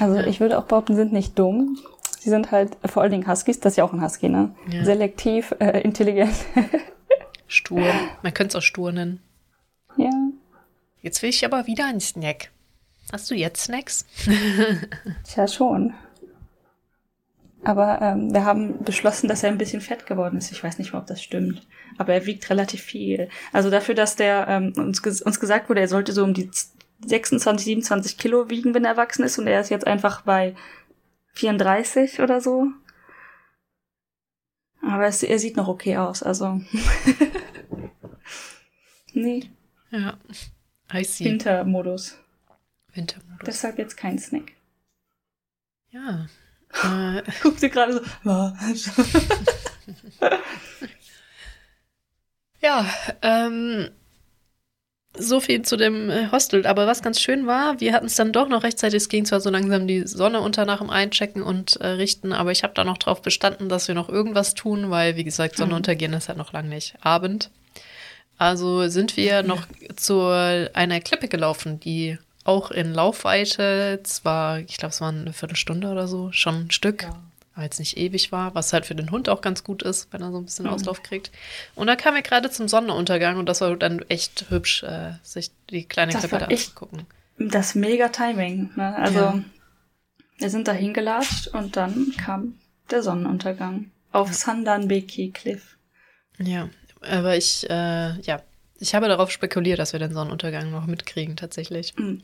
Also ich würde auch behaupten, sind nicht dumm. Sie sind halt vor allen Dingen Huskies, das ist ja auch ein Husky, ne? Ja. Selektiv, äh, intelligent. [LAUGHS] Stur. Man könnte es auch stur nennen. ja. Jetzt will ich aber wieder einen Snack. Hast du jetzt Snacks? [LAUGHS] Tja, schon. Aber ähm, wir haben beschlossen, dass er ein bisschen fett geworden ist. Ich weiß nicht mal, ob das stimmt. Aber er wiegt relativ viel. Also dafür, dass der ähm, uns, uns gesagt wurde, er sollte so um die 26, 27 Kilo wiegen, wenn er erwachsen ist. Und er ist jetzt einfach bei 34 oder so. Aber es, er sieht noch okay aus. Also. [LAUGHS] nee, Ja. I see. Wintermodus. Wintermodus. Deshalb jetzt kein Snack. Ja. Äh, Guckt sie gerade so. [LAUGHS] Ja, ähm, so viel zu dem äh, Hostel. Aber was ganz schön war, wir hatten es dann doch noch rechtzeitig. Es ging zwar so langsam die Sonne unter nach dem Einchecken und äh, Richten, aber ich habe da noch drauf bestanden, dass wir noch irgendwas tun, weil, wie gesagt, Sonnenuntergehen ist halt noch lang nicht Abend. Also sind wir noch zu einer Klippe gelaufen, die auch in Laufweite, zwar, ich glaube, es war eine Viertelstunde oder so, schon ein Stück, aber jetzt nicht ewig war, was halt für den Hund auch ganz gut ist, wenn er so ein bisschen Mhm. Auslauf kriegt. Und da kam wir gerade zum Sonnenuntergang und das war dann echt hübsch, äh, sich die kleine Das Klippe da anzugucken. Das mega Timing. Ne? Also, Ja. wir sind da hingelatscht und dann kam der Sonnenuntergang auf Sandanbeki Cliff. Ja, aber ich, äh, ja, ich habe darauf spekuliert, dass wir den Sonnenuntergang noch mitkriegen, tatsächlich. Mhm.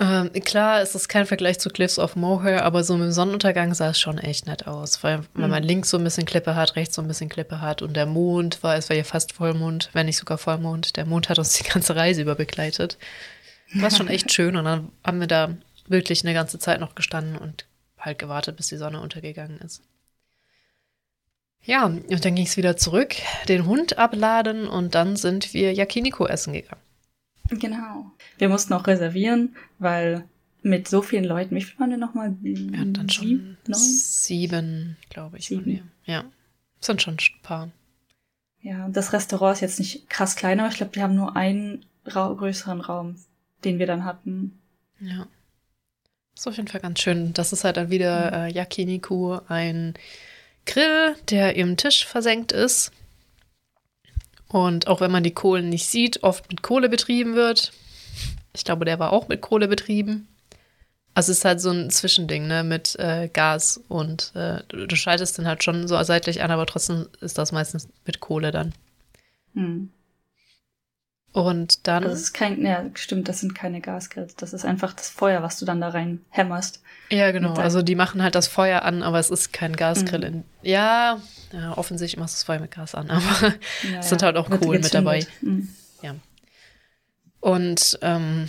Ähm, klar, es ist kein Vergleich zu Cliffs of Moher, aber so mit dem Sonnenuntergang sah es schon echt nett aus. Weil, wenn Mhm. man links so ein bisschen Klippe hat, rechts so ein bisschen Klippe hat und der Mond war, es war ja fast Vollmond, wenn nicht sogar Vollmond. Der Mond hat uns die ganze Reise über begleitet. War schon echt [LAUGHS] schön und dann haben wir da wirklich eine ganze Zeit noch gestanden und halt gewartet, bis die Sonne untergegangen ist. Ja, und dann ging es wieder zurück, den Hund abladen und dann sind wir Yakiniko essen gegangen. Genau. Wir mussten auch reservieren, weil mit so vielen Leuten, wie viel waren wir nochmal? Wir hatten dann schon sieben, sieben glaube ich. Sieben. Ja, sind schon ein paar. Ja, das Restaurant ist jetzt nicht krass kleiner, aber ich glaube, die haben nur einen Ra größeren Raum, den wir dann hatten. Ja. Ist auf jeden Fall ganz schön. Das ist halt dann wieder äh, Yakiniku, ein Grill, der im Tisch versenkt ist. Und auch wenn man die Kohlen nicht sieht, oft mit Kohle betrieben wird. Ich glaube, der war auch mit Kohle betrieben. Also es ist halt so ein Zwischending, ne, mit äh, Gas und äh, du, du, schaltest dann halt schon so seitlich an, aber trotzdem ist das meistens mit Kohle dann. Hm. Und dann. Das ist kein, ja, stimmt, das sind keine Gasgrills. Das ist einfach das Feuer, was du dann da rein hämmerst. Ja, genau. Also die machen halt das Feuer an, aber es ist kein Gasgrill. Mhm. Ja, ja, offensichtlich machst du das Feuer mit Gas an, [LAUGHS] aber ja, es sind halt auch Kohlen mit dabei. Mhm. Ja. Und ähm,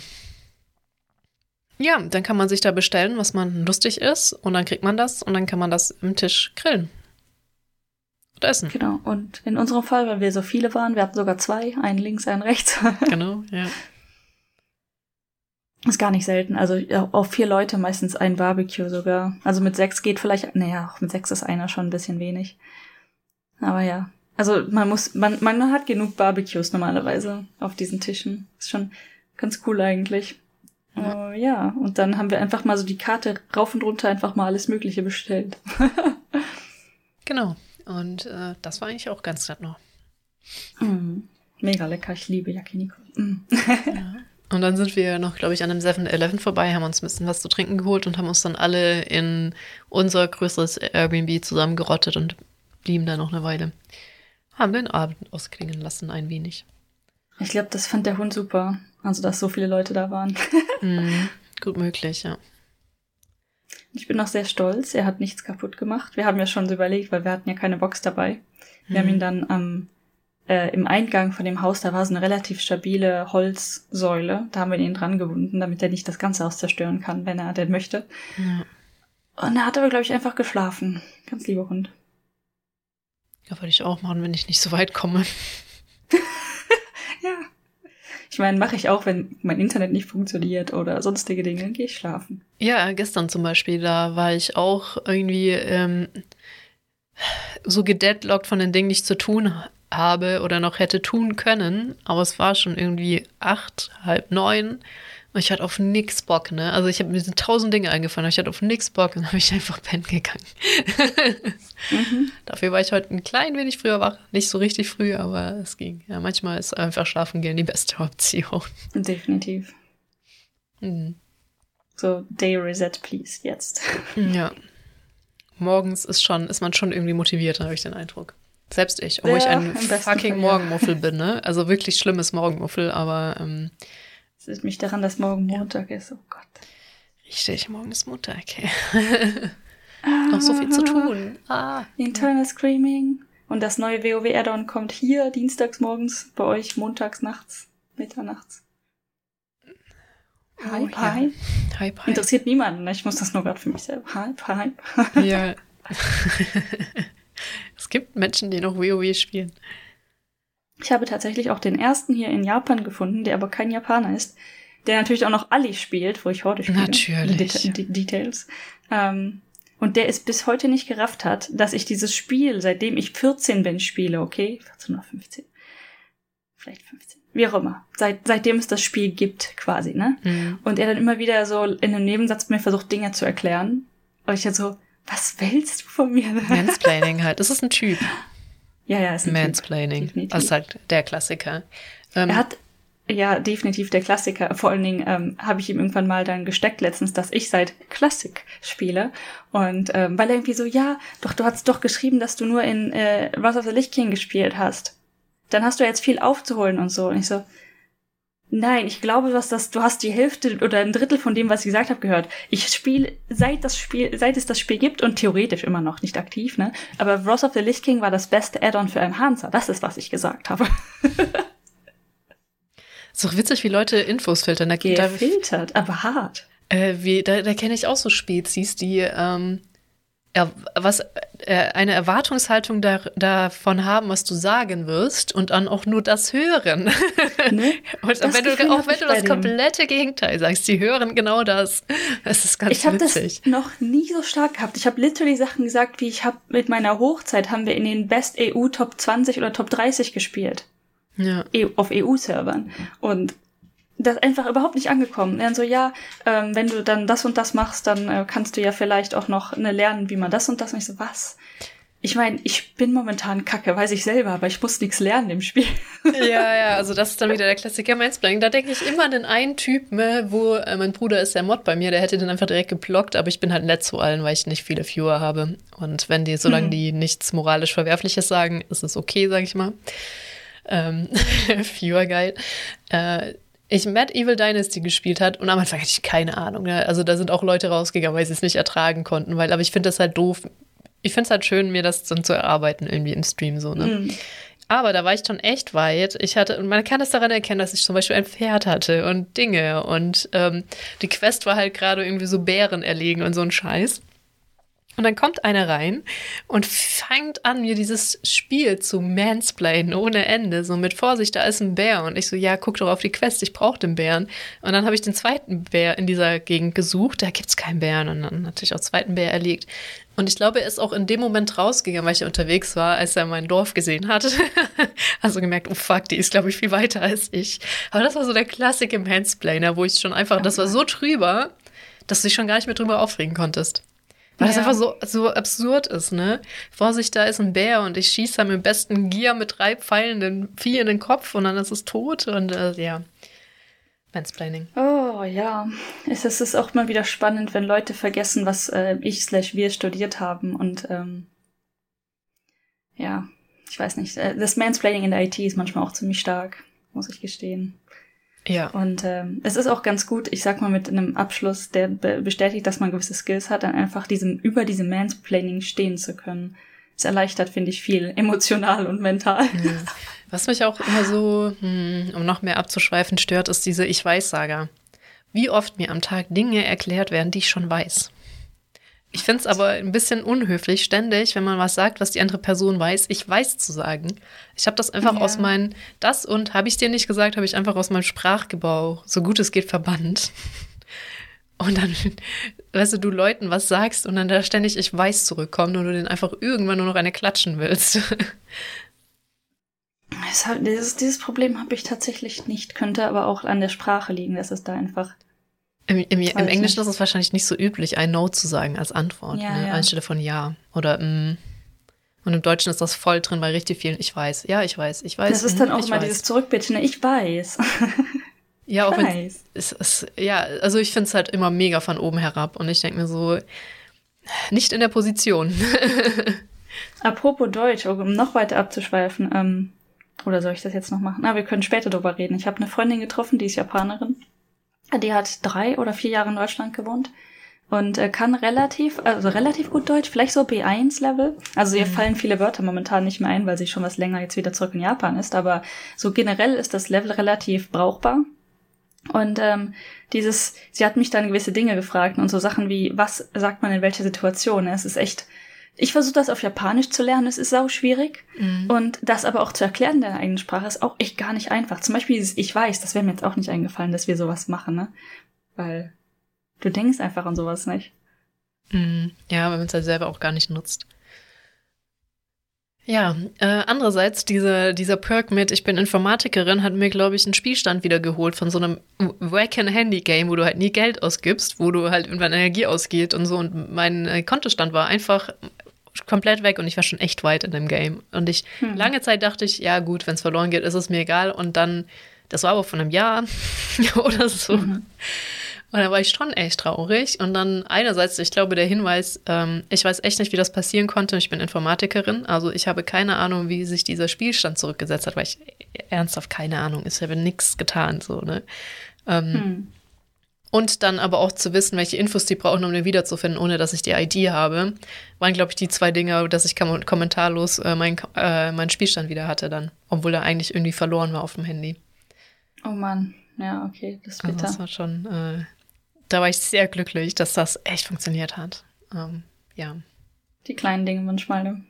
ja, dann kann man sich da bestellen, was man lustig ist, und dann kriegt man das und dann kann man das im Tisch grillen. Und essen. Genau. Und in unserem Fall, weil wir so viele waren, wir hatten sogar zwei, einen links, einen rechts. [LAUGHS] genau, ja. Ist gar nicht selten. Also auf vier Leute meistens ein Barbecue sogar. Also mit sechs geht vielleicht, naja, auch mit sechs ist einer schon ein bisschen wenig. Aber ja. Also man muss, man, man hat genug Barbecues normalerweise auf diesen Tischen. Ist schon ganz cool eigentlich. Ja. Uh, ja, und dann haben wir einfach mal so die Karte rauf und runter einfach mal alles Mögliche bestellt. [LAUGHS] genau. Und äh, das war eigentlich auch ganz nett noch. Mm, mega lecker, ich liebe Yakiniku. Mm. ja. [LAUGHS] Und dann sind wir noch, glaube ich, an einem 7-Eleven vorbei, haben uns ein bisschen was zu trinken geholt und haben uns dann alle in unser größeres Airbnb zusammengerottet und blieben da noch eine Weile. Haben den Abend ausklingen lassen, ein wenig. Ich glaube, das fand der Hund super. Also, dass so viele Leute da waren. [LAUGHS] mm, [LAUGHS] gut möglich, ja. Ich bin auch sehr stolz. Er hat nichts kaputt gemacht. Wir haben ja schon so überlegt, weil wir hatten ja keine Box dabei. Wir mhm. haben ihn dann am äh, im Eingang von dem Haus, da war so eine relativ stabile Holzsäule. Da haben wir ihn dran gewunden, damit er nicht das ganze Haus zerstören kann, wenn er denn möchte. Ja. Und er hat aber, glaube ich, einfach geschlafen. Ganz lieber Hund. Ja, würde ich auch machen, wenn ich nicht so weit komme. [LAUGHS] ja. Ich meine, mache ich auch, wenn mein Internet nicht funktioniert oder sonstige Dinge, dann gehe ich schlafen. Ja, gestern zum Beispiel, da war ich auch irgendwie ähm, so gedeadlockt von den Dingen, die ich zu tun habe oder noch hätte tun können. Aber es war schon irgendwie acht, halb neun. Und ich hatte auf nix Bock, ne? Also ich habe mir tausend Dinge eingefallen, aber ich hatte auf nix Bock und dann habe ich einfach pennen gegangen. [LAUGHS] mhm. Dafür war ich heute ein klein wenig früher wach. Nicht so richtig früh, aber es ging. Ja, manchmal ist einfach schlafen gehen die beste Option. [LAUGHS] Definitiv. Mhm. So, Day Reset, please, jetzt. Ja. Morgens ist schon, ist man schon irgendwie motivierter, habe ich den Eindruck. Selbst ich, obwohl ja, ich ein fucking Fall, Morgenmuffel bin, ne? Also wirklich schlimmes Morgenmuffel, aber ähm, es ist mich daran, dass morgen Montag ja. ist. Oh Gott. Richtig, morgen ist Montag. Okay. [LAUGHS] Noch so viel zu tun. Ah. Internal Screaming. Und das neue WoW Add-on kommt hier dienstags morgens, bei euch montags nachts, mitternachts. Oh, hype, ja. hype. Hype, Interessiert niemanden. Ne? Ich muss das nur gerade für mich selber. Hype, hype. ja. [LAUGHS] [LAUGHS] es gibt Menschen, die noch WoW spielen. Ich habe tatsächlich auch den ersten hier in Japan gefunden, der aber kein Japaner ist, der natürlich auch noch Ali spielt, wo ich heute spiele. Natürlich. Det Details. Ähm, und der es bis heute nicht gerafft hat, dass ich dieses Spiel, seitdem ich 14 bin, spiele, okay? 14 oder 15. Vielleicht 15. Wie auch immer. Seit, seitdem es das Spiel gibt, quasi, ne? Mhm. Und er dann immer wieder so in einem Nebensatz mir versucht, Dinge zu erklären. Und ich dann so, was willst du von mir? [LAUGHS] Mansplaining halt. Das ist ein Typ. Ja, ja, ist ein Mansplaining. Typ, also halt der Klassiker. Ähm, er hat ja definitiv der Klassiker. Vor allen Dingen ähm, habe ich ihm irgendwann mal dann gesteckt letztens, dass ich seit Klassik spiele. Und ähm, weil er irgendwie so, ja, doch, du hast doch geschrieben, dass du nur in äh, Wrath of the Lich King gespielt hast. Dann hast du jetzt viel aufzuholen und so. Und ich so, Nein, ich glaube, was das, du hast die Hälfte oder ein Drittel von dem, was ich gesagt habe, gehört. Ich spiele, seit das Spiel, seit es das Spiel gibt und theoretisch immer noch nicht aktiv, ne? Aber Wrath of the Lich King war das beste Add-on für Enhancer. Das ist, was ich gesagt habe. [LAUGHS] ist doch witzig, wie Leute Infos filtern. Da, da filtert, aber hart. Äh, wie, da da kenne ich auch so Spezies, die ähm, was, äh, eine Erwartungshaltung da, davon haben, was du sagen wirst und dann auch nur das hören. [LAUGHS] Ne? [LAUGHS] und wenn du, auch wenn du das komplette Gegenteil sagst, die hören genau das. Das ist ganz ich witzig. Ich habe das noch nie so stark gehabt. Ich habe literally Sachen gesagt, wie ich habe mit meiner Hochzeit haben wir in den Best EU Top 20 oder Top 30 gespielt. Ja. E auf EU-Servern. Und das einfach überhaupt nicht angekommen. Dann so, ja, ähm, wenn du dann das und das machst, dann äh, kannst du ja vielleicht auch noch ne, lernen, wie man das und das. Und ich so, was? Ich meine, ich bin momentan kacke, weiß ich selber, aber ich muss nichts lernen im Spiel. [LAUGHS] Ja, ja, also das ist dann wieder der Klassiker Mansplaining. Da denke ich immer an den einen Typen, ne, wo äh, mein Bruder ist der Mod bei mir, der hätte den einfach direkt geblockt, aber ich bin halt nett zu allen, weil ich nicht viele Viewer habe. Und wenn die, solange mhm. die nichts moralisch Verwerfliches sagen, ist es okay, sag ich mal. Ähm, [LAUGHS] Viewer geil. Äh, ich Mad Evil Dynasty gespielt hat und am Anfang hatte ich keine Ahnung. Ne? Also da sind auch Leute rausgegangen, weil sie es nicht ertragen konnten, weil, aber ich finde das halt doof. Ich finde es halt schön, mir das dann zu erarbeiten irgendwie im Stream so, ne? Mm. Aber da war ich schon echt weit. Ich hatte, und man kann es daran erkennen, dass ich zum Beispiel ein Pferd hatte und Dinge. Und ähm, die Quest war halt gerade irgendwie so Bären erlegen und so ein Scheiß. Und dann kommt einer rein und fängt an, mir dieses Spiel zu mansplainen ohne Ende. So mit Vorsicht, da ist ein Bär. Und ich so, ja, guck doch auf die Quest, ich brauche den Bären. Und dann habe ich den zweiten Bär in dieser Gegend gesucht. Da gibt's keinen Bären. Und dann natürlich auch zweiten Bär erlegt. Und ich glaube, er ist auch in dem Moment rausgegangen, weil ich unterwegs war, als er mein Dorf gesehen hat. [LAUGHS] also gemerkt, oh fuck, die ist, glaube ich, viel weiter als ich. Aber das war so der Klassik im Mansplainer, wo ich schon einfach, das war so trüber, dass du dich schon gar nicht mehr drüber aufregen konntest. Weil ja. das einfach so, so absurd ist, ne? Vorsicht, da ist ein Bär und ich schieße da mit besten Gier mit drei Pfeilen den Vieh in den Kopf und dann ist es tot und äh, ja. Mansplaining. Oh ja. Es ist auch mal wieder spannend, wenn Leute vergessen, was äh, ich slash wir studiert haben und ähm, ja, ich weiß nicht. Äh, das Mansplaining in der IT ist manchmal auch ziemlich stark, muss ich gestehen. Ja. Und ähm, es ist auch ganz gut, ich sag mal, mit einem Abschluss, der be bestätigt, dass man gewisse Skills hat, dann einfach diesem, über diesem Mansplaining stehen zu können. Es erleichtert, finde ich, viel emotional und mental. Ja. Was mich auch immer so, hm, um noch mehr abzuschweifen, stört, ist diese Ich-Weiß-Saga. Wie oft mir am Tag Dinge erklärt werden, die ich schon weiß. Ich finde es aber ein bisschen unhöflich, ständig, wenn man was sagt, was die andere Person weiß, ich weiß zu sagen. Ich habe das einfach ja. aus meinem, das und habe ich dir nicht gesagt, habe ich einfach aus meinem Sprachgebrauch, so gut es geht, verbannt. Und dann, weißt du, du Leuten was sagst und dann da ständig ich weiß zurückkommt und du den einfach irgendwann nur noch eine klatschen willst. Dieses, dieses Problem habe ich tatsächlich nicht, könnte aber auch an der Sprache liegen, dass es da einfach im, im, im Englischen ist es wahrscheinlich nicht so üblich, ein No zu sagen als Antwort, ja, ne? ja. anstelle von Ja oder mm. Und im Deutschen ist das voll drin bei richtig vielen Ich weiß. Ja, ich weiß, ich weiß. Das ist dann auch mal weiß. dieses Zurückbitten, ne? ich weiß. [LAUGHS] ja, auch wenn es ist, ja, also ich finde es halt immer mega von oben herab und ich denke mir so, nicht in der Position. [LAUGHS] Apropos Deutsch, um noch weiter abzuschweifen, ähm, oder soll ich das jetzt noch machen? Na, wir können später drüber reden. Ich habe eine Freundin getroffen, die ist Japanerin. Die hat drei oder vier Jahre in Deutschland gewohnt und äh, kann relativ, also relativ gut Deutsch, vielleicht so B1-Level. Also ihr mhm. fallen viele Wörter momentan nicht mehr ein, weil sie schon was länger jetzt wieder zurück in Japan ist, aber so generell ist das Level relativ brauchbar. Und ähm, dieses, sie hat mich dann gewisse Dinge gefragt und so Sachen wie, was sagt man in welcher Situation? Es ist echt ich versuche das auf Japanisch zu lernen, es ist sau schwierig. Mhm. Und das aber auch zu erklären in der eigenen Sprache ist auch echt gar nicht einfach. Zum Beispiel dieses Ich weiß, das wäre mir jetzt auch nicht eingefallen, dass wir sowas machen, ne? Weil du denkst einfach an sowas nicht. Mhm. Ja, wenn man es halt selber auch gar nicht nutzt. Ja, äh, andererseits, diese, dieser Perk mit Ich bin Informatikerin hat mir, glaube ich, einen Spielstand wiedergeholt von so einem wacken Handy-Game, wo du halt nie Geld ausgibst, wo du halt irgendwann Energie ausgeht und so. Und mein äh, Kontostand war einfach komplett weg und ich war schon echt weit in dem Game. Und ich, hm. lange Zeit dachte ich, ja gut, wenn es verloren geht, ist es mir egal. Und dann, das war aber von einem Jahr [LAUGHS] oder so. Mhm. Und da war ich schon echt traurig. Und dann einerseits, ich glaube, der Hinweis, ähm, ich weiß echt nicht, wie das passieren konnte. Ich bin Informatikerin, also ich habe keine Ahnung, wie sich dieser Spielstand zurückgesetzt hat, weil ich ernsthaft keine Ahnung, ich habe nichts getan, so, ne? Ähm, hm. Und dann aber auch zu wissen, welche Infos die brauchen, um den wiederzufinden, ohne dass ich die ID habe, waren, glaube ich, die zwei Dinge, dass ich kommentarlos äh, meinen äh, mein Spielstand wieder hatte dann, obwohl er eigentlich irgendwie verloren war auf dem Handy. Oh Mann, ja, okay, das ist bitter. Also das war schon, äh, da war ich sehr glücklich, dass das echt funktioniert hat. Ähm, ja. Die kleinen Dinge manchmal, ne?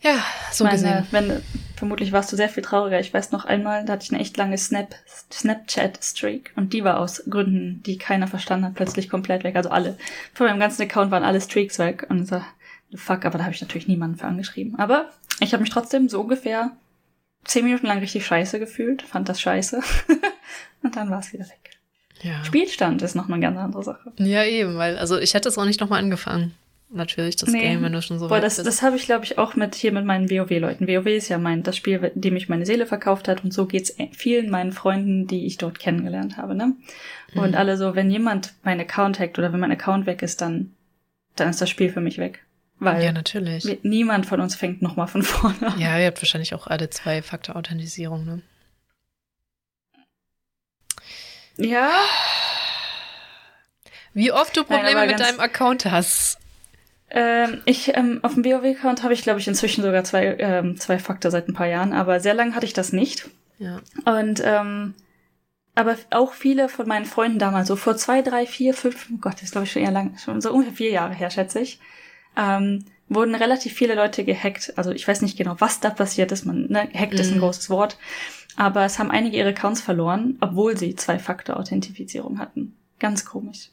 Ja, so Meine, gesehen. Wenn, vermutlich warst du sehr viel trauriger. Ich weiß noch einmal, da hatte ich eine echt lange Snap, Snapchat-Streak und die war aus Gründen, die keiner verstanden hat, plötzlich komplett weg. Also alle. Von meinem ganzen Account waren alle Streaks weg und so, fuck, aber da habe ich natürlich niemanden für angeschrieben. Aber ich habe mich trotzdem so ungefähr zehn Minuten lang richtig scheiße gefühlt, fand das scheiße. [LAUGHS] und dann war es wieder weg. Ja. Spielstand ist noch eine ganz andere Sache. ja, eben, weil, also ich hätte es auch nicht nochmal angefangen. Natürlich, das Nee. Game, wenn du schon so Boah, weit das, bist. das habe ich, glaube ich, auch mit hier mit meinen WoW-Leuten. WoW ist ja mein, das Spiel, dem ich meine Seele verkauft hat. Und so geht's vielen meinen Freunden, die ich dort kennengelernt habe, ne? Und Mhm. alle so, wenn jemand meinen Account hackt oder wenn mein Account weg ist, dann, dann ist das Spiel für mich weg. Weil ja, natürlich. wir, niemand von uns fängt nochmal von [LAUGHS] vorne an. Ja, ihr habt wahrscheinlich auch alle zwei Faktor-Authentisierung, ne? Ja, Wie oft du Nein, Probleme aber mit deinem Account hast. Ähm, ich, ähm, auf dem WoW-Account habe ich, glaube ich, inzwischen sogar zwei, ähm, zwei Faktor seit ein paar Jahren, aber sehr lange hatte ich das nicht. Ja. Und ähm, aber auch viele von meinen Freunden damals, so vor zwei, drei, vier, fünf, oh Gott, das ist glaube ich schon eher lang, schon so ungefähr vier Jahre her, schätze ich, ähm, wurden relativ viele Leute gehackt. Also ich weiß nicht genau, was da passiert ist. Man, ne, hackt ist ein Mhm. großes Wort. Aber es haben einige ihre Accounts verloren, obwohl sie Zwei-Faktor-Authentifizierung hatten. Ganz komisch.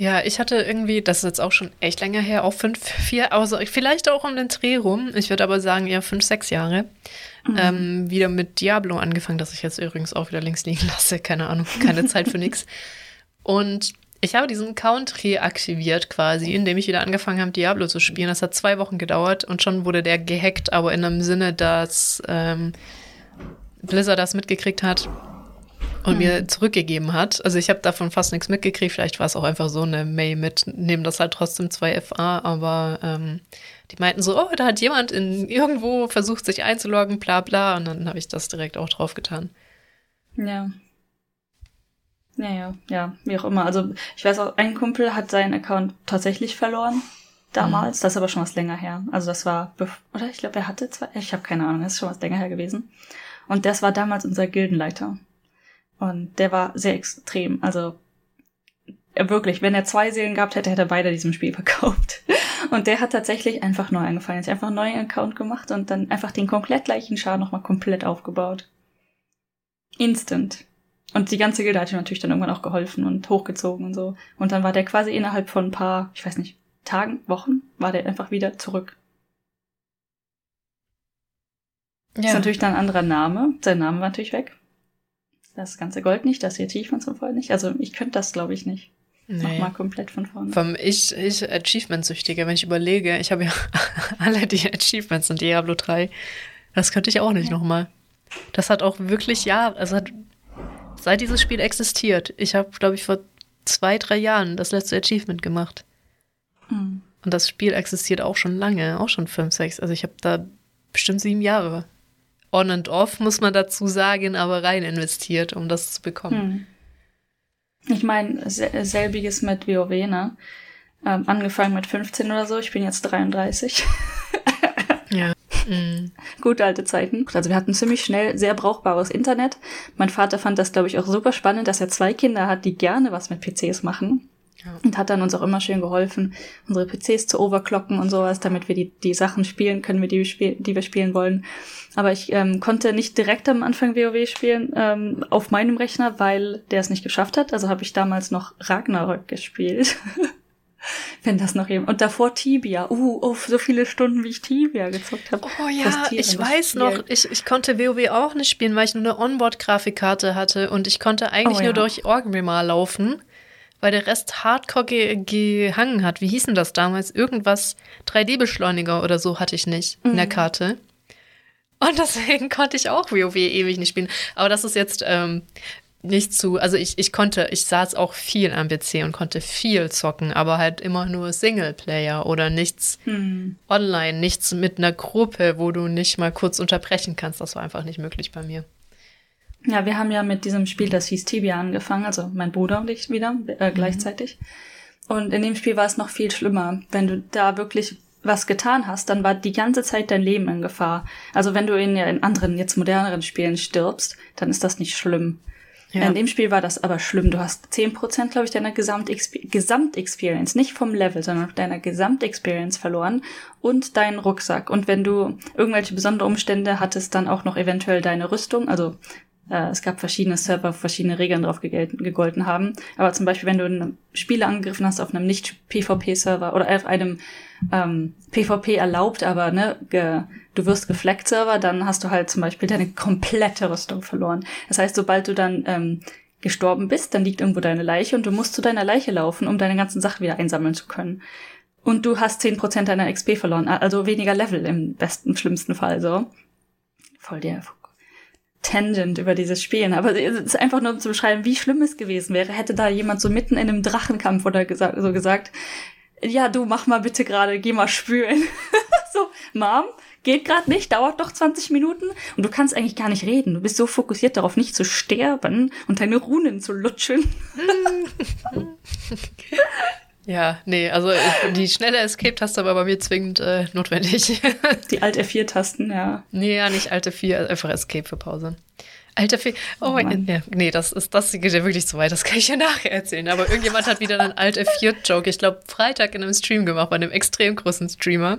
Ja, ich hatte irgendwie, das ist jetzt auch schon echt länger her, auch fünf, [LAUGHS] vier, also vielleicht auch um den Dreh rum. Ich würde aber sagen eher fünf, sechs Jahre. Mhm. Ähm, wieder mit Diablo angefangen, das ich jetzt übrigens auch wieder links liegen [LAUGHS] lasse. Keine Ahnung, keine Zeit für nix. Und ich habe diesen Account reaktiviert quasi, indem ich wieder angefangen habe, Diablo zu spielen. Das hat zwei Wochen gedauert und schon wurde der gehackt, aber in einem Sinne, dass ähm, Blizzard das mitgekriegt hat und mir zurückgegeben hat. Also ich habe davon fast nichts mitgekriegt. Vielleicht war es auch einfach so eine Mail mit, nehmen das halt trotzdem 2FA, aber ähm, die meinten so, oh, da hat jemand in irgendwo versucht, sich einzuloggen, bla bla. Und dann habe ich das direkt auch drauf getan. Ja. Ja, ja, ja, wie auch immer. Also ich weiß auch, ein Kumpel hat seinen Account tatsächlich verloren. Damals, das ist aber schon was länger her. Also das war, oder ich glaube, er hatte zwei, ich habe keine Ahnung, das ist schon was länger her gewesen. Und das war damals unser Gildenleiter. Und der war sehr extrem. Also er wirklich, wenn er zwei Seelen gehabt hätte, hätte er beide diesem Spiel [LAUGHS] verkauft. Und der hat tatsächlich einfach neu angefangen. Er hat einfach einen neuen Account gemacht und dann einfach den komplett gleichen Schaden nochmal komplett aufgebaut. Instant. Und die ganze Gilde hat ihm natürlich dann irgendwann auch geholfen und hochgezogen und so. Und dann war der quasi innerhalb von ein paar, ich weiß nicht, Tagen, Wochen, war der einfach wieder zurück. Ist natürlich dann ein anderer Name. Sein Name war natürlich weg. Das ganze Gold nicht, das hier Achievements und vorher nicht. Also ich könnte das, glaube ich, nicht. nee. Nochmal komplett von vorne. Vom ich, ich Achievement-Süchtiger, wenn ich überlege, ich habe ja [LAUGHS] alle die Achievements in Diablo 3. Das könnte ich auch nicht Ja. nochmal. Das hat auch wirklich Jahre, also hat, seit dieses Spiel existiert. Ich habe, glaube ich, vor zwei, drei Jahren das letzte Achievement gemacht. Hm. Und das Spiel existiert auch schon lange, auch schon fünf, sechs. Also ich habe da bestimmt sieben Jahre on and off, muss man dazu sagen, aber rein investiert, um das zu bekommen. Hm. Ich meine, sel selbiges mit WoW, ne? Ähm, angefangen mit 15 oder so, ich bin jetzt 33. [LAUGHS] Ja. Mm. Gute alte Zeiten. Also wir hatten ziemlich schnell sehr brauchbares Internet. Mein Vater fand das, glaube ich, auch super spannend, dass er zwei Kinder hat, die gerne was mit PCs machen. Ja. Und hat dann uns auch immer schön geholfen, unsere PCs zu overclocken und sowas, damit wir die, die Sachen spielen können, die, wir spiel, die wir spielen wollen. Aber ich ähm, konnte nicht direkt am Anfang WoW spielen ähm, auf meinem Rechner, weil der es nicht geschafft hat. Also habe ich damals noch Ragnarök gespielt. [LAUGHS] Wenn das noch jemand. Und davor Tibia. Uh, oh, so viele Stunden, wie ich Tibia gezockt habe. Oh ja, ich weiß Spiel. noch, ich, ich konnte WoW auch nicht spielen, weil ich nur eine Onboard-Grafikkarte hatte und ich konnte eigentlich Oh nur ja. durch Orgrimmar laufen, weil der Rest hardcore ge gehangen hat. Wie hieß denn das damals? Irgendwas 3D-Beschleuniger oder so hatte ich nicht in der Mhm. Karte. Und deswegen [LAUGHS] konnte ich auch WoW ewig nicht spielen. Aber das ist jetzt ähm, nicht zu, also ich, ich konnte, ich saß auch viel am PC und konnte viel zocken, aber halt immer nur Singleplayer oder nichts Hm. online, nichts mit einer Gruppe, wo du nicht mal kurz unterbrechen kannst. Das war einfach nicht möglich bei mir. Ja, wir haben ja mit diesem Spiel, das hieß Tibia, angefangen, also mein Bruder und ich wieder, äh, gleichzeitig. Und in dem Spiel war es noch viel schlimmer. Wenn du da wirklich was getan hast, dann war die ganze Zeit dein Leben in Gefahr. Also wenn du in, in anderen, jetzt moderneren Spielen stirbst, dann ist das nicht schlimm. Ja. In dem Spiel war das aber schlimm. Du hast 10%, glaube ich, deiner Gesamtexperience, nicht vom Level, sondern deiner Gesamtexperience verloren und deinen Rucksack. Und wenn du irgendwelche besondere Umstände hattest, dann auch noch eventuell deine Rüstung, also es gab verschiedene Server, verschiedene Regeln drauf gegolten haben. Aber zum Beispiel, wenn du einen Spieler angegriffen hast auf einem nicht-PvP-Server oder auf einem ähm, PvP erlaubt, aber ne, ge, du wirst gefleckt Server, dann hast du halt zum Beispiel deine komplette Rüstung verloren. Das heißt, sobald du dann ähm, gestorben bist, dann liegt irgendwo deine Leiche und du musst zu deiner Leiche laufen, um deine ganzen Sachen wieder einsammeln zu können. Und du hast zehn Prozent deiner XP verloren, also weniger Level im besten, schlimmsten Fall so. Voll der Tangent über dieses Spielen, aber es ist einfach nur um zu beschreiben, wie schlimm es gewesen wäre, hätte da jemand so mitten in einem Drachenkampf oder gesa so gesagt, ja, du mach mal bitte gerade, geh mal spülen. [LAUGHS] so, Mom, geht gerade nicht, dauert doch 20 Minuten und du kannst eigentlich gar nicht reden. Du bist so fokussiert darauf, nicht zu sterben und deine Runen zu lutschen. [LAUGHS] [LAUGHS] Ja, nee, also die schnelle Escape-Taste war bei mir zwingend äh, notwendig. [LAUGHS] die Alt F4-Tasten, ja. Nee, ja, nicht Alt F4, einfach Escape für Pause. Alter F4, oh, oh mein, ja, nee, das ist, das geht ja wirklich zu weit, das kann ich ja nachher erzählen. Aber irgendjemand hat wieder einen Alt F4-Joke, ich glaube, Freitag in einem Stream gemacht, bei einem extrem großen Streamer.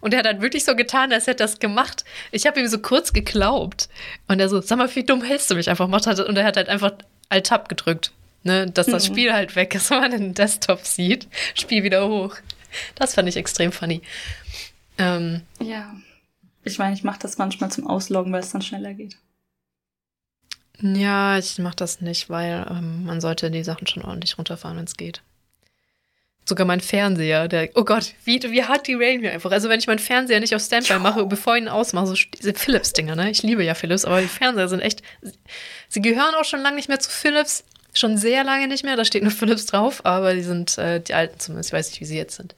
Und er hat dann wirklich so getan, als hätte er das gemacht. Ich habe ihm so kurz geglaubt. Und er so, sag mal, wie dumm hältst du mich einfach? Und er hat halt einfach Alt-Tab gedrückt. Ne, dass das mhm. Spiel halt weg ist, [LAUGHS] wenn man den Desktop sieht. Spiel wieder hoch. Das fand ich extrem funny. Ähm, ja. Ich meine, ich mache das manchmal zum Ausloggen, weil es dann schneller geht. Ja, ich mache das nicht, weil ähm, man sollte die Sachen schon ordentlich runterfahren, wenn es geht. Sogar mein Fernseher, der, oh Gott, wie, wie hart die railen wir einfach. Also wenn ich meinen Fernseher nicht auf Standby mache, bevor ich ihn ausmache, so diese Philips-Dinger, ne? Ich liebe ja Philips, aber die Fernseher sind echt, sie gehören auch schon lange nicht mehr zu Philips. Schon sehr lange nicht mehr, da steht nur Philips drauf, aber die sind äh, die alten zumindest. Ich weiß nicht, wie sie jetzt sind.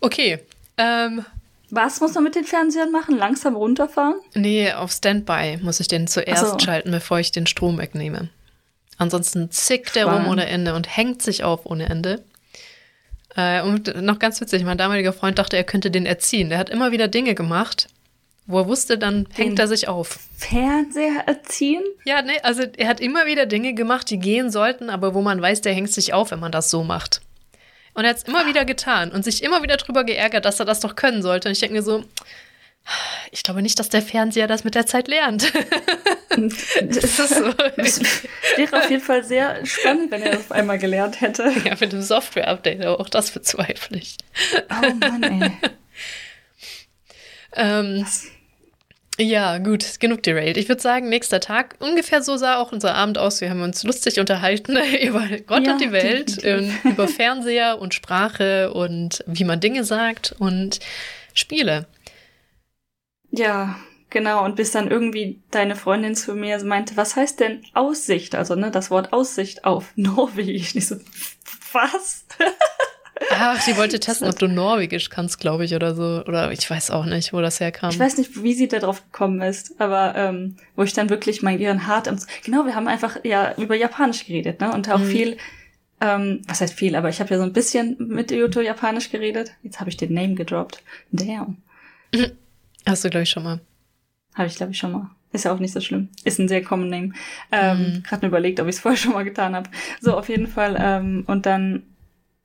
Okay. Ähm, Was muss man mit den Fernsehern machen? Langsam runterfahren? Nee, auf Standby muss ich den zuerst so. schalten, bevor ich den Strom wegnehme. Ansonsten zickt der rum ohne Ende und hängt sich auf ohne Ende. Äh, und noch ganz witzig, mein damaliger Freund dachte, er könnte den erziehen. Der hat immer wieder Dinge gemacht, wo er wusste, dann hängt er sich auf. Fernseher erziehen? Ja, nee, also er hat immer wieder Dinge gemacht, die gehen sollten, aber wo man weiß, der hängt sich auf, wenn man das so macht. Und er hat es immer wieder getan und sich immer wieder drüber geärgert, dass er das doch können sollte. Und ich denke mir so, ich glaube nicht, dass der Fernseher das mit der Zeit lernt. [LAUGHS] das ist so. Das wäre auf jeden Fall sehr spannend, wenn er das einmal gelernt hätte. Ja, mit dem Software-Update, aber auch das bezweifle ich. Oh Mann, ey. ähm, ja, gut, genug derailed. Ich würde sagen, nächster Tag. Ungefähr so sah auch unser Abend aus. Wir haben uns lustig unterhalten [LAUGHS] über Gott ja, und die Welt, ähm, über Fernseher und Sprache und wie man Dinge sagt und Spiele. Ja, genau. Und bis dann irgendwie deine Freundin zu mir meinte, was heißt denn Aussicht? Also, ne, das Wort Aussicht auf [LAUGHS] Norwegisch. Ich so, was? Ach, sie wollte [LAUGHS] testen, ob du Norwegisch kannst, glaube ich, oder so. Oder ich weiß auch nicht, wo das herkam. Ich weiß nicht, wie sie da drauf gekommen ist, aber ähm, wo ich dann wirklich mein Gehirn hart am... Genau, wir haben einfach ja über Japanisch geredet, ne? Und auch mhm. viel, ähm, was heißt viel, aber ich habe ja so ein bisschen mit Yuto Japanisch geredet. Jetzt habe ich den Name gedroppt. Damn. [LAUGHS] Hast du, glaube ich, schon mal. Habe ich, glaube ich, schon mal. Ist ja auch nicht so schlimm. Ist ein sehr common Name. Ähm, mhm. Gerade mir überlegt, ob ich es vorher schon mal getan habe. So, auf jeden Fall. Ähm, und dann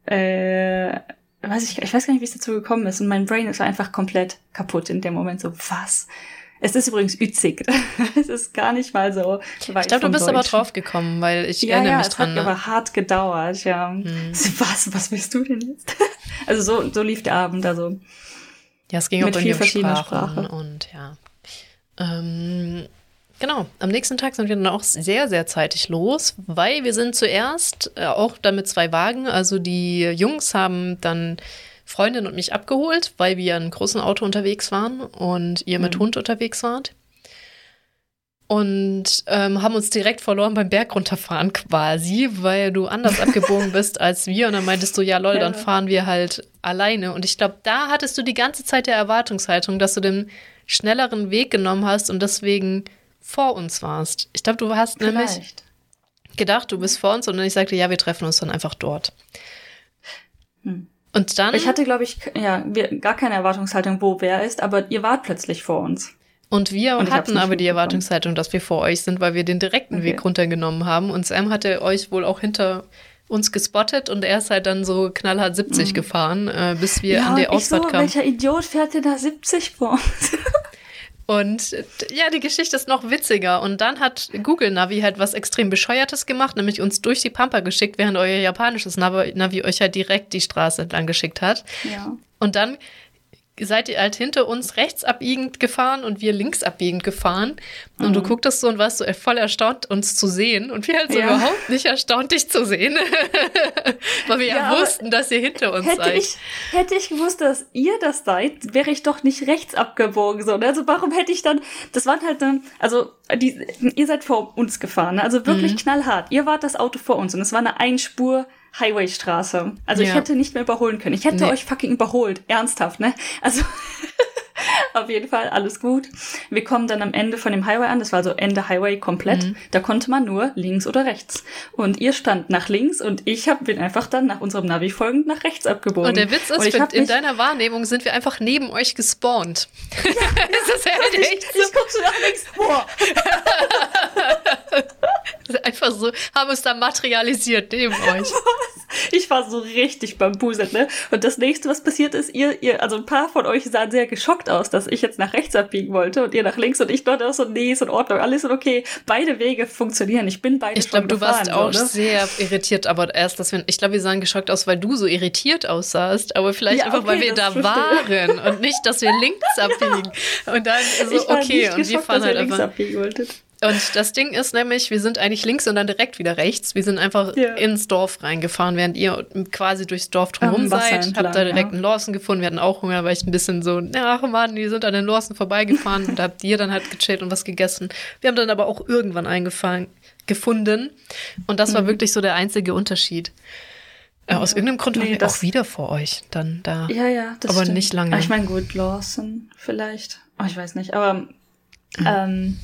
äh, weiß ich, ich weiß gar nicht, wie es dazu gekommen ist. Und mein Brain ist einfach komplett kaputt in dem Moment. So, was? Es ist übrigens ützig. [LAUGHS] es ist gar nicht mal so. Ich glaube, du bist Deutsch. aber drauf gekommen, weil ich ja, erinnere ja, mich es dran. Hat ne? aber hart gedauert, ja. Hm. [LAUGHS] Was, was willst du denn jetzt? [LAUGHS] also so, so lief der Abend, also. Ja, es ging auch in verschiedenen Sprachen, Sprachen und ja. Ähm, Genau, am nächsten Tag sind wir dann auch sehr, sehr zeitig los, weil wir sind zuerst äh, auch dann mit zwei Wagen. Also die Jungs haben dann Freundin und mich abgeholt, weil wir in einem großen Auto unterwegs waren und ihr mit mhm. Hund unterwegs wart. Und ähm, haben uns direkt verloren beim Berg runterfahren quasi, weil du anders [LAUGHS] abgebogen bist als wir. Und dann meintest du, ja lol, dann fahren wir halt alleine. Und ich glaube, da hattest du die ganze Zeit der Erwartungshaltung, dass du den schnelleren Weg genommen hast und deswegen vor uns warst. Ich glaube, du hast Vielleicht. nämlich gedacht, du bist vor uns und dann ich sagte, ja, wir treffen uns dann einfach dort. Hm. Und dann. Ich hatte, glaube ich, ja, wir, gar keine Erwartungshaltung, wo wer ist, aber ihr wart plötzlich vor uns. Und wir Und hatten aber die. Erwartungshaltung, dass wir vor euch sind, weil wir den direkten Okay. Weg runtergenommen haben. Und Sam hatte euch wohl auch hinter uns gespottet und er ist halt dann so knallhart 70 gefahren, äh, bis wir Mhm. ja, an die ich so, Ausfahrt kamen. welcher Idiot fährt denn da 70 vor uns? [LAUGHS] Und ja, die Geschichte ist noch witziger. Und dann hat Google Navi halt was extrem Bescheuertes gemacht, nämlich uns durch die Pampa geschickt, während euer japanisches Navi, Navi euch halt direkt die Straße entlang geschickt hat. ja. Und dann seid ihr halt hinter uns rechts abbiegend gefahren und wir links abbiegend gefahren. Und du Mhm. gucktest so und warst so voll erstaunt, uns zu sehen. Und wir halt so Ja. überhaupt nicht erstaunt, dich zu sehen. [LAUGHS] Weil wir ja, Ja, wussten, dass ihr hinter uns Hätte seid. ich, hätte ich gewusst, dass ihr das seid, wäre ich doch nicht rechts abgebogen. So. ne? Also warum hätte ich dann, das waren halt dann, also die, ihr seid vor uns gefahren, ne? also wirklich Mhm. knallhart. Ihr wart das Auto vor uns und es war eine Einspur Highwaystraße. Also ich Ja. hätte nicht mehr überholen können. Ich hätte Nee. euch fucking überholt. Ernsthaft, ne? Also [LAUGHS] [LAUGHS] auf jeden Fall alles gut. Wir kommen dann am Ende von dem Highway an. Das war so Ende Highway komplett. Mhm. Da konnte man nur links oder rechts. Und ihr stand nach links und ich hab, bin einfach dann nach unserem Navi folgend nach rechts abgebogen. Und der Witz ist, ich in, deiner Wahrnehmung sind wir einfach neben euch gespawnt. [LAUGHS] das ist [LAUGHS] halt ich, echt ich guck so nach links. Boah. so, einfach so, haben uns da materialisiert neben euch. [LAUGHS] Ich war so richtig bambuselt, ne? Und das nächste, was passiert ist, ihr, ihr, also ein paar von euch sahen sehr geschockt aus, dass ich jetzt nach rechts abbiegen wollte und ihr nach links und ich dachte auch so, nee, ist in Ordnung, alles ist okay. Beide Wege funktionieren. Ich bin beide Ich glaube, du warst gefahren, auch so, ne? sehr irritiert, aber erst, dass wir, ich glaube, wir sahen geschockt aus, weil du so irritiert aussahst, aber vielleicht Ja, einfach, weil okay, wir da verstehe. waren und nicht, dass wir [LAUGHS] links abbiegen. Und dann so, okay, und wir fahren halt einfach. Und das Ding ist nämlich, wir sind eigentlich links und dann direkt wieder rechts. Wir sind einfach Ja. ins Dorf reingefahren, während ihr quasi durchs Dorf drumherum seid. entlang, habt da direkt ja. einen Lawson gefunden. Wir hatten auch Hunger, weil ich ein bisschen so, ach Mann, die sind an den Lawson vorbeigefahren. [LAUGHS] und da habt ihr dann halt gechillt und was gegessen. Wir haben dann aber auch irgendwann eingefangen, gefunden. Und das war Mhm. wirklich so der einzige Unterschied. Äh, aus irgendeinem Grund Nee, wir das- auch wieder vor euch dann da. Ja, ja, das Aber stimmt. nicht lange. Ah, Ich meine, gut, Lawson vielleicht. Oh, ich weiß nicht, aber Mhm. ähm,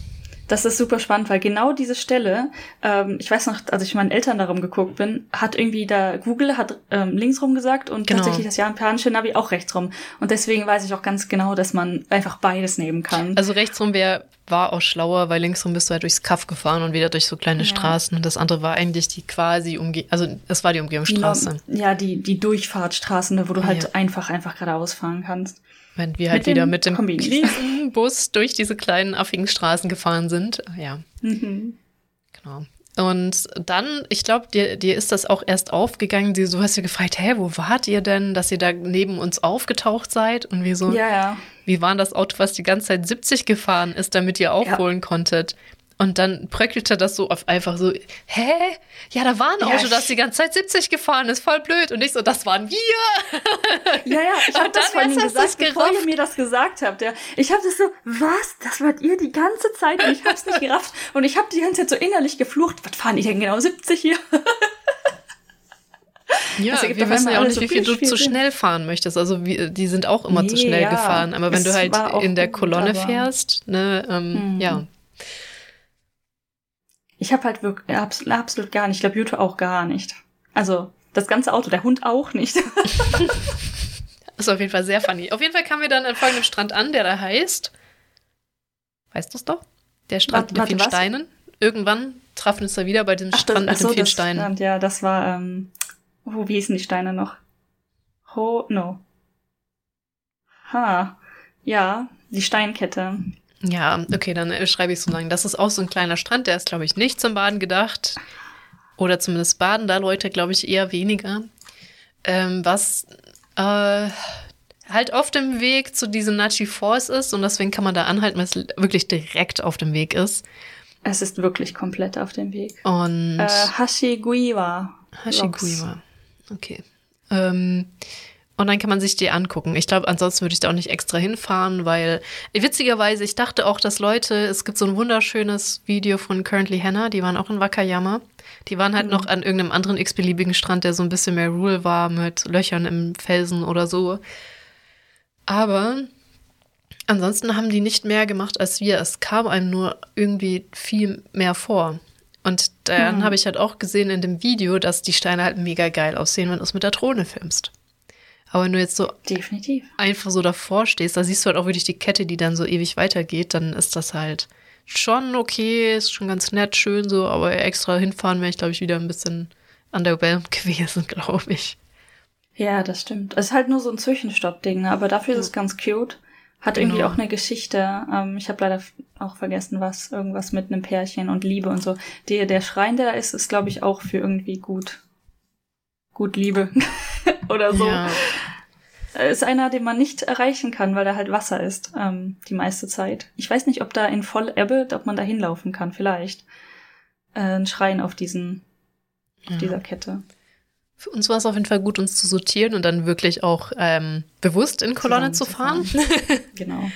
das ist super spannend, weil genau diese Stelle, ähm, ich weiß noch, als ich meinen Eltern darum geguckt bin, hat irgendwie da Google hat ähm, links rum gesagt und Genau. tatsächlich das japanische Navi auch rechts rum. Und deswegen weiß ich auch ganz genau, dass man einfach beides nehmen kann. Also rechtsrum wär, war auch schlauer, weil linksrum bist du halt durchs Kaff gefahren und wieder durch so kleine Ja. Straßen. Und das andere war eigentlich die quasi Umge also es war die Umgehungsstraße. Ja, die, die Durchfahrtstraßen, wo du halt Ja. einfach, einfach geradeaus fahren kannst. Wenn wir halt Mit wieder mit dem Kombinis. Riesenbus durch diese kleinen affigen Straßen gefahren sind. Ja, Mhm. genau. Und dann, ich glaube, dir, dir ist das auch erst aufgegangen. Du du hast ja gefragt, hä, wo wart ihr denn, dass ihr da neben uns aufgetaucht seid? Und wir so, Ja, ja. wie war das Auto, was die ganze Zeit 70 gefahren ist, damit ihr aufholen konntet? Und dann bröckelte das so auf einfach so, hä? Ja, da war ein Ja, Auto, ich- das die ganze Zeit 70 gefahren ist, voll blöd. Und ich so, das waren wir. Ja, ja, ich [LAUGHS] habe das hast gesagt, du's bevor ihr mir das gesagt habt. Ja. Ich habe das so, was? Das wart ihr die ganze Zeit und ich hab's nicht gerafft. Und ich habe die ganze Zeit so innerlich geflucht. Was fahren die denn genau 70 hier? [LAUGHS] Ja, Das ergibt wir wissen ja auch nicht, so wie viel viel du zu Sinn. schnell fahren möchtest. Also wie, die sind auch immer zu Nee, schnell ja. gefahren. Aber wenn du halt in der Kolonne fährst, ne, ähm, Hm. ja. Ich habe halt wirklich absolut, absolut gar nicht. Ich glaube, Jute auch gar nicht. Also das ganze Auto, der Hund auch nicht. [LAUGHS] Ist auf jeden Fall sehr funny. Auf jeden Fall kamen wir dann an folgendem Strand an, der da heißt. Weißt du es doch? Der Strand Warte, mit den vielen? Steinen. Irgendwann trafen wir uns da wieder bei dem Strand mit ach den vielen das Steinen. Strand, ja, das war, ähm, oh, wie hießen die Steine noch? Ho, no. Ha, ja, die Steinkette. Ja, okay, dann äh, schreibe ich so lang. Das ist auch so ein kleiner Strand, der ist, glaube ich, nicht zum Baden gedacht. Oder zumindest baden da Leute, glaube ich, eher weniger. Ähm, was äh, halt auf dem Weg zu diesem Nachi Falls ist und deswegen kann man da anhalten, weil es wirklich direkt auf dem Weg ist. Es ist wirklich komplett auf dem Weg. Und Äh, Hashiguiwa. Hashiguiwa. Okay. Ähm, und dann kann man sich die angucken. Ich glaube, ansonsten würde ich da auch nicht extra hinfahren, weil witzigerweise, ich dachte auch, dass Leute, es gibt so ein wunderschönes Video von Currently Hannah, die waren auch in Wakayama. Die waren halt Mhm. noch an irgendeinem anderen x-beliebigen Strand, der so ein bisschen mehr Rural war, mit Löchern im Felsen oder so. Aber ansonsten haben die nicht mehr gemacht als wir. Es kam einem nur irgendwie viel mehr vor. Und dann Hm. habe ich halt auch gesehen in dem Video, dass die Steine halt mega geil aussehen, wenn du es mit der Drohne filmst. Aber wenn du jetzt so Definitiv. einfach so davor stehst, da siehst du halt auch wirklich die Kette, die dann so ewig weitergeht, dann ist das halt schon okay, ist schon ganz nett, schön so, aber extra hinfahren wäre ich, glaube ich, wieder ein bisschen underwhelmed [LAUGHS] gewesen, glaube ich. Ja, das stimmt. Es ist halt nur so ein Zwischenstopp-Ding, ne? aber dafür ist es ganz cute. Hat Genau. irgendwie auch eine Geschichte. Ähm, ich habe leider auch vergessen, was. Irgendwas mit einem Pärchen und Liebe und so. Der, der Schrein, der da ist, ist, glaube ich, auch für irgendwie gut. Gut Liebe. [LAUGHS] [LAUGHS] Oder so. Ja, Ist einer, den man nicht erreichen kann, weil da halt Wasser ist, ähm, die meiste Zeit. Ich weiß nicht, ob da in Vollebbe, ob man da hinlaufen kann, vielleicht. Äh, ein Schrein auf diesen, auf Ja. dieser Kette. Für uns war es auf jeden Fall gut, uns zu sortieren und dann wirklich auch ähm, bewusst in Kolonne zu fahren. [LAUGHS] Genau.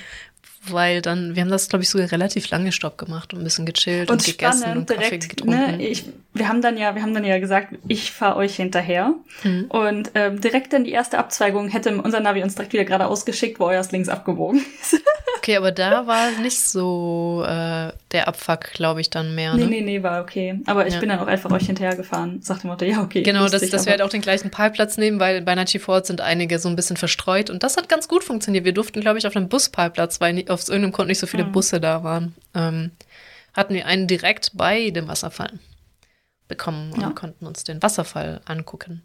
Weil dann, wir haben das, glaube ich, sogar relativ lange Stopp gemacht und ein bisschen gechillt und, Und gegessen spannend, und Kaffee direkt, getrunken. ne, ich, wir haben dann ja, wir haben dann ja gesagt, ich fahre euch hinterher. Mhm. Und ähm, direkt dann die erste Abzweigung hätte unser Navi uns direkt wieder geradeaus geschickt, wo euer ist links abgebogen ist. Okay, aber da war nicht so äh, der Abfuck, glaube ich, dann mehr. Nee, Ne? nee, nee, war okay. Aber ich Ja. bin dann auch einfach euch hinterher gefahren. Sagt dem Motto, ja, okay. Genau, lustig, dass wir aber- halt auch den gleichen Parkplatz nehmen, weil bei Nachi Ford sind einige so ein bisschen verstreut und das hat ganz gut funktioniert. Wir durften, glaube ich, auf einem Busparkplatz, weil auf irgendeinem Grund nicht so viele Mhm. Busse da waren, ähm, hatten wir einen direkt bei dem Wasserfall bekommen und Ja. konnten uns den Wasserfall angucken.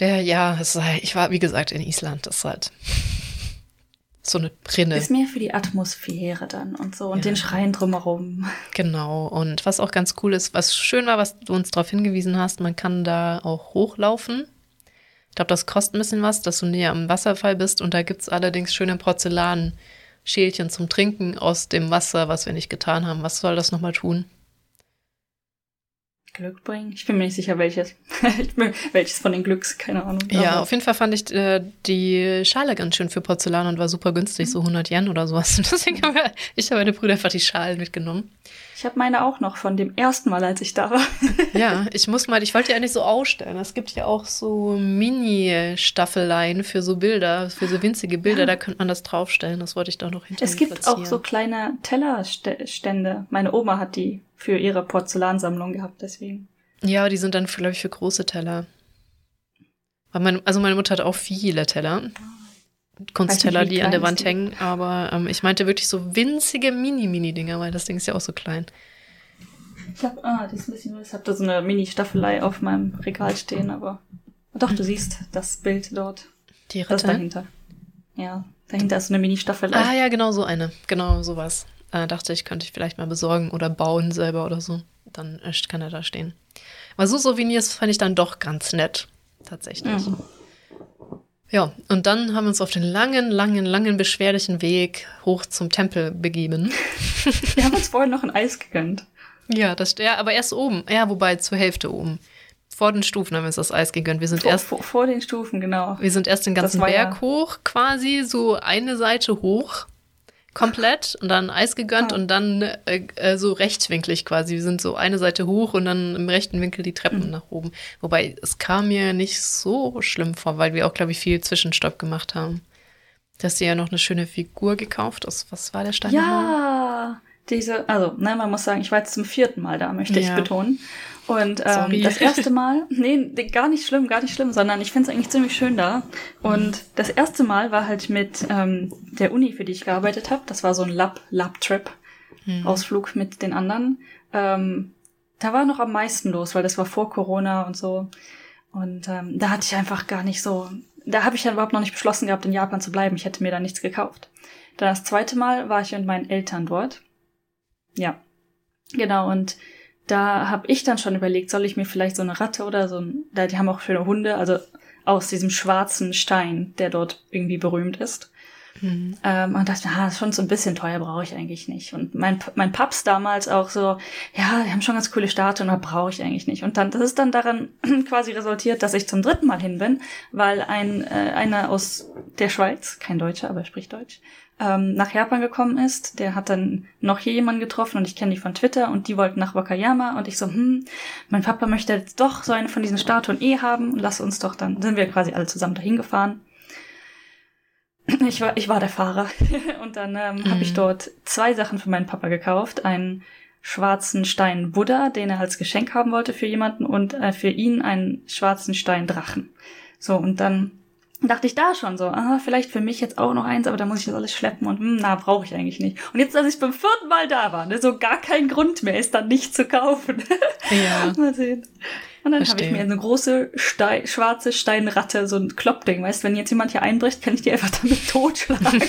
Der, ja, es sei, ich war, wie gesagt, in Island, das ist halt [LAUGHS] so eine Rinne. Ist mehr für die Atmosphäre dann und so und Ja. den Schrein drumherum. Genau. Und was auch ganz cool ist, was schön war, was du uns darauf hingewiesen hast, man kann da auch hochlaufen. Ich glaube, das kostet ein bisschen was, dass du näher am Wasserfall bist. Und da gibt es allerdings schöne Porzellanschälchen zum Trinken aus dem Wasser, was wir nicht getan haben. Was soll das nochmal tun? Glück bringen? Ich bin mir nicht sicher, welches. [LAUGHS] Welches von den Glücks, keine Ahnung. Ja, Aber auf jeden Fall fand ich äh, die Schale ganz schön für Porzellan und war super günstig, so 100 Yen oder sowas. [LAUGHS] Deswegen haben wir, ich habe meine Brüder einfach die Schalen mitgenommen. Ich habe meine auch noch von dem ersten Mal, als ich da war. [LAUGHS] Ja, ich muss mal, ich wollte die eigentlich so ausstellen. Es gibt ja auch so Mini-Staffeleien für so Bilder, für so winzige Bilder, Ja. da könnte man das draufstellen. Das wollte ich doch noch hinter Es gibt auch platzieren. so kleine Tellerstände. Meine Oma hat die für ihre Porzellansammlung gehabt, deswegen. Ja, die sind dann, glaube ich, für große Teller. Weil mein, also meine Mutter hat auch viele Teller. Kunstteller, die an der Wand hängen. Aber ähm, ich meinte wirklich so winzige Mini-Mini-Dinger, weil das Ding ist ja auch so klein. Ich hab, ah, die ist ein bisschen, ich habe da so eine Mini-Staffelei auf meinem Regal stehen, aber doch, du siehst das Bild dort, Die das Ritte. dahinter. Ja, dahinter ist so eine Mini-Staffelei. Ah ja, genau so eine. Genau sowas. Äh, dachte ich, könnte ich vielleicht mal besorgen oder bauen selber oder so. Dann äh, kann er da stehen. Aber so Souvenirs fand ich dann doch ganz nett. Tatsächlich. Mhm. Ja, und dann haben wir uns auf den langen, langen, langen, beschwerlichen Weg hoch zum Tempel begeben. Wir haben uns vorhin noch ein Eis gegönnt. ja, das, ja, aber erst oben. Ja, wobei zur Hälfte oben. Vor den Stufen haben wir uns das Eis gegönnt. Wir sind Vor, erst vor, vor den Stufen, genau. Wir sind erst den ganzen war ja- Berg hoch, quasi so eine Seite hoch, komplett und dann Eis gegönnt Ah. und dann äh, äh, so rechtwinklig quasi. Wir sind so eine Seite hoch und dann im rechten Winkel die Treppen Mhm. nach oben. Wobei es kam mir nicht so schlimm vor, weil wir auch, glaube ich, viel Zwischenstopp gemacht haben. Du hast dir ja noch eine schöne Figur gekauft. Aus, was war der Stein? Ja, diese, also, ne, man muss sagen, ich war jetzt zum vierten Mal da, möchte Ja. ich betonen. Und ähm, das erste [LAUGHS] Mal, nee, gar nicht schlimm, gar nicht schlimm, sondern ich finde es eigentlich ziemlich schön da. Und das erste Mal war halt mit ähm, der Uni, für die ich gearbeitet habe. Das war so ein Lab, Lab-Trip, Hm. Ausflug mit den anderen. Ähm, da war noch am meisten los, weil das war vor Corona und so. Und ähm, da hatte ich einfach gar nicht so, da habe ich ja überhaupt noch nicht beschlossen gehabt, in Japan zu bleiben. Ich hätte mir da nichts gekauft. Dann das zweite Mal war ich mit meinen Eltern dort. Ja, genau. Und da habe ich dann schon überlegt, soll ich mir vielleicht so eine Ratte oder so ein, da die haben auch schöne Hunde, also aus diesem schwarzen Stein, der dort irgendwie berühmt ist. Hm. Ähm, und dachte, ah, das ist schon so ein bisschen teuer, brauche ich eigentlich nicht. Und mein, mein Paps damals auch so, ja, die haben schon ganz coole Statuen, aber brauche ich eigentlich nicht. Und dann, das ist dann daran [CLEARS THROAT] quasi resultiert, dass ich zum dritten Mal hin bin, weil ein, äh, einer aus der Schweiz, kein Deutscher, aber er spricht Deutsch, ähm, nach Japan gekommen ist. Der hat dann noch hier jemanden getroffen und ich kenne die von Twitter und die wollten nach Wakayama und ich so, hm, mein Papa möchte jetzt doch so eine von diesen Statuen eh haben und lass uns doch dann, sind wir quasi alle zusammen dahin gefahren. Ich war, ich war der Fahrer. [LAUGHS] Und dann ähm, habe ich Mhm. dort zwei Sachen für meinen Papa gekauft. Einen schwarzen Stein Buddha, den er als Geschenk haben wollte für jemanden und äh, für ihn einen schwarzen Stein Drachen. So, und dann dachte ich da schon so, ah, vielleicht für mich jetzt auch noch eins, aber da muss ich das alles schleppen und hm, na, brauche ich eigentlich nicht. Und jetzt, als ich beim vierten Mal da war, ne, so gar kein Grund mehr ist dann nicht zu kaufen. [LAUGHS] Ja. [LAUGHS] Mal sehen. Und dann habe ich mir eine große Stein, schwarze Steinratte, so ein Kloppding, weißt, wenn jetzt jemand hier einbricht, kann ich die einfach damit [LAUGHS] totschlagen.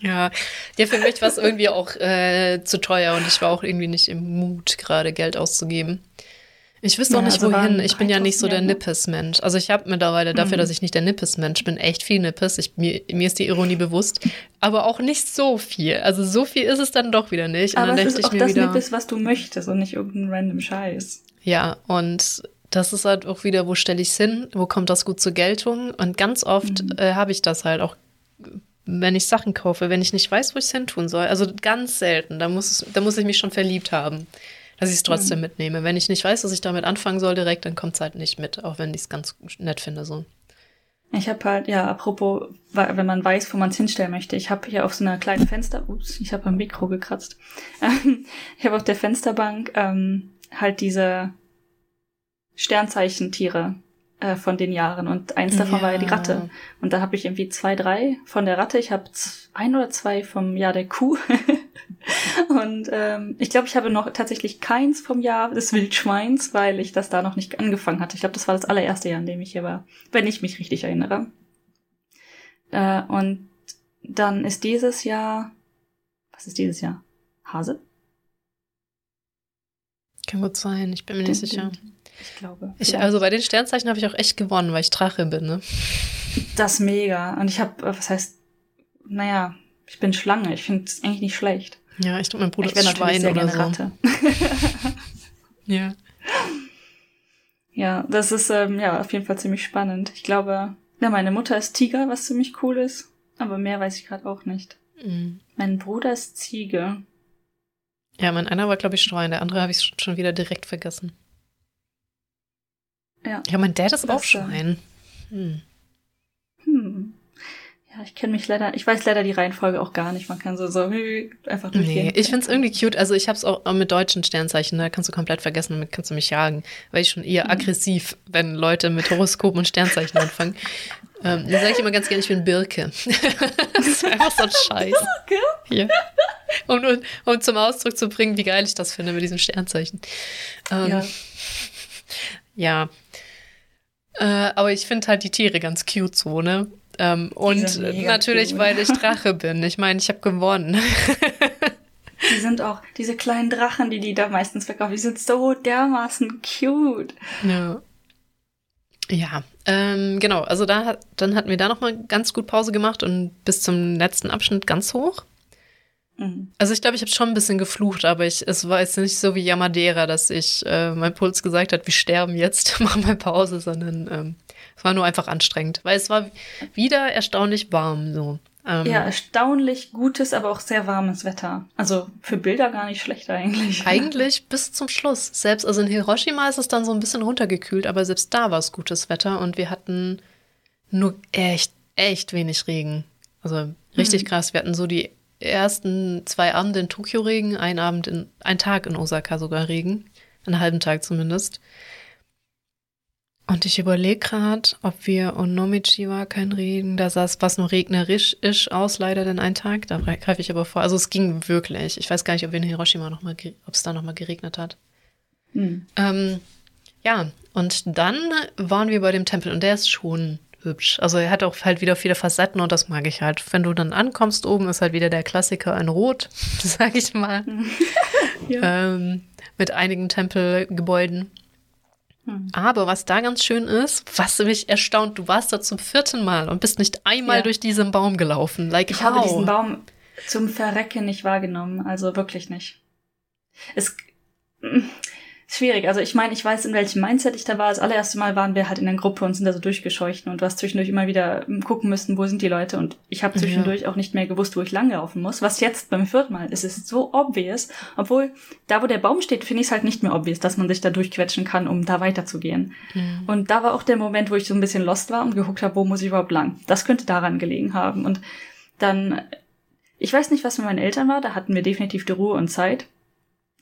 ja. ja, für mich war es irgendwie auch äh, zu teuer und ich war auch irgendwie nicht im Mut, gerade Geld auszugeben. Ich wüsste auch nicht, also wohin. Ich bin ja nicht so der? Nippes-Mensch. Also ich habe mittlerweile dafür, mhm. dass ich nicht der Nippes-Mensch bin, echt viel Nippes. Ich, mir, mir ist die Ironie bewusst. Aber auch nicht so viel. Also so viel ist es dann doch wieder nicht. Und aber es ist auch das wieder, Nippes, was du möchtest und nicht irgendein random Scheiß. Ja, und das ist halt auch wieder, wo stelle ich es hin? Wo kommt das gut zur Geltung? Und ganz oft mhm. äh, habe ich das halt auch wenn ich Sachen kaufe, wenn ich nicht weiß, wo ich es hin tun soll. Also ganz selten. Da muss, es, da muss ich mich schon verliebt haben dass ich es trotzdem mhm. mitnehme. Wenn ich nicht weiß, dass ich damit anfangen soll direkt, dann kommt es halt nicht mit, auch wenn ich es ganz nett finde so. Ich habe halt, ja, apropos, wenn man weiß, wo man es hinstellen möchte. Ich habe hier auf so einer kleinen Fenster, ups, ich habe am Mikro gekratzt. ich habe auf der Fensterbank ähm, halt diese Sternzeichentiere äh, von den Jahren und eins davon ja. war ja die Ratte. Und da habe ich irgendwie zwei, drei von der Ratte. Ich habe ein oder zwei vom Jahr der Kuh. [LAUGHS] Und ähm, ich glaube, ich habe noch tatsächlich keins vom Jahr des Wildschweins, weil ich das da noch nicht angefangen hatte. Ich glaube, das war das allererste Jahr, in dem ich hier war, wenn ich mich richtig erinnere. Äh, und dann ist dieses Jahr, was ist dieses Jahr? Hase? Kann gut sein, ich bin mir nicht sicher. Ich glaube. Ich, also bei den Sternzeichen habe ich auch echt gewonnen, weil ich Drache bin, ne? Das mega. Und ich habe, was heißt, naja, ich bin Schlange. Ich finde es eigentlich nicht schlecht. Ja, ich glaube, mein Bruder ich ist Schwein sehr oder so. Ratte. [LAUGHS] ja. [LAUGHS] Ja, das ist ähm, ja auf jeden Fall ziemlich spannend. Ich glaube, ja, meine Mutter ist Tiger, was ziemlich cool ist. Aber mehr weiß ich gerade auch nicht. Mhm. Mein Bruder ist Ziege. Ja, mein einer war, glaube ich, Schwein. Der andere habe ich schon wieder direkt vergessen. Ja. Ja, mein Dad ist auch Schwein. Hm. Hm. Ja, ich kenne mich leider, ich weiß leider die Reihenfolge auch gar nicht. Man kann so, so einfach durchgehen. Nee, ich finde es irgendwie cute. Also ich habe es auch mit deutschen Sternzeichen, da kannst du komplett vergessen, damit kannst du mich jagen. Weil ich schon eher mhm. aggressiv, wenn Leute mit Horoskopen und Sternzeichen anfangen. [LAUGHS] ähm, da sage ich immer ganz gerne, ich bin Birke. [LAUGHS] das ist einfach so ein Scheiß. Birke? Ja. Um, um, um, zum Ausdruck zu bringen, wie geil ich das finde mit diesen Sternzeichen. Ähm, ja. Ja. Äh, aber ich finde halt die Tiere ganz cute so, ne? Ähm, und natürlich, cute. weil ich [LAUGHS] Drache bin. Ich meine, ich habe gewonnen. Die [LAUGHS] sind auch, diese kleinen Drachen, die die da meistens verkaufen, die sind so dermaßen cute. Ja. Ja, ähm, genau. Also da, dann hatten wir da nochmal ganz gut Pause gemacht und bis zum letzten Abschnitt ganz hoch. Mhm. Also ich glaube, ich habe schon ein bisschen geflucht, aber ich, es war jetzt nicht so wie Yamadera, dass ich äh, mein Puls gesagt hat, wir sterben jetzt, [LAUGHS] machen mal Pause, sondern ähm, es war nur einfach anstrengend, weil es war wieder erstaunlich warm so. Ähm, ja, erstaunlich gutes, aber auch sehr warmes Wetter. Also für Bilder gar nicht schlecht eigentlich. [LAUGHS] Eigentlich bis zum Schluss. Selbst, also in Hiroshima ist es dann so ein bisschen runtergekühlt, aber selbst da war es gutes Wetter und wir hatten nur echt, echt wenig Regen. Also richtig hm. krass. Wir hatten so die ersten zwei Abende in Tokio Regen, ein Abend in, ein Tag in Osaka sogar Regen. Einen halben Tag zumindest. Und ich überlege gerade, ob wir Onomichi war kein Regen, da sah es was nur regnerisch ist aus, leider den einen Tag. Da greife ich aber vor. Also es ging wirklich. Ich weiß gar nicht, ob wir in Hiroshima noch mal, ob es da nochmal geregnet hat. Hm. Ähm, ja, und dann waren wir bei dem Tempel und der ist schon hübsch. Also er hat auch halt wieder viele Facetten und das mag ich halt. Wenn du dann ankommst, oben ist halt wieder der Klassiker in Rot, [LAUGHS] sag ich mal. [LAUGHS] ja. ähm, mit einigen Tempelgebäuden. Hm. Aber was da ganz schön ist, was mich erstaunt, du warst da zum vierten Mal und bist nicht einmal ja. durch diesen Baum gelaufen. Like, ich how? habe diesen Baum zum Verrecken nicht wahrgenommen, also wirklich nicht. Es schwierig. Also ich meine, ich weiß, in welchem Mindset ich da war. Das allererste Mal waren wir halt in der Gruppe und sind da so durchgescheucht und du hast zwischendurch immer wieder hm, gucken müssen, wo sind die Leute und ich habe zwischendurch ja. auch nicht mehr gewusst, wo ich langlaufen muss. Was jetzt beim vierten Mal ist, ist so obvious. Obwohl, da wo der Baum steht, finde ich es halt nicht mehr obvious, dass man sich da durchquetschen kann, um da weiterzugehen. Mhm. Und da war auch der Moment, wo ich so ein bisschen lost war und geguckt habe, wo muss ich überhaupt lang. Das könnte daran gelegen haben. Und dann, ich weiß nicht, was mit meinen Eltern war, da hatten wir definitiv die Ruhe und Zeit.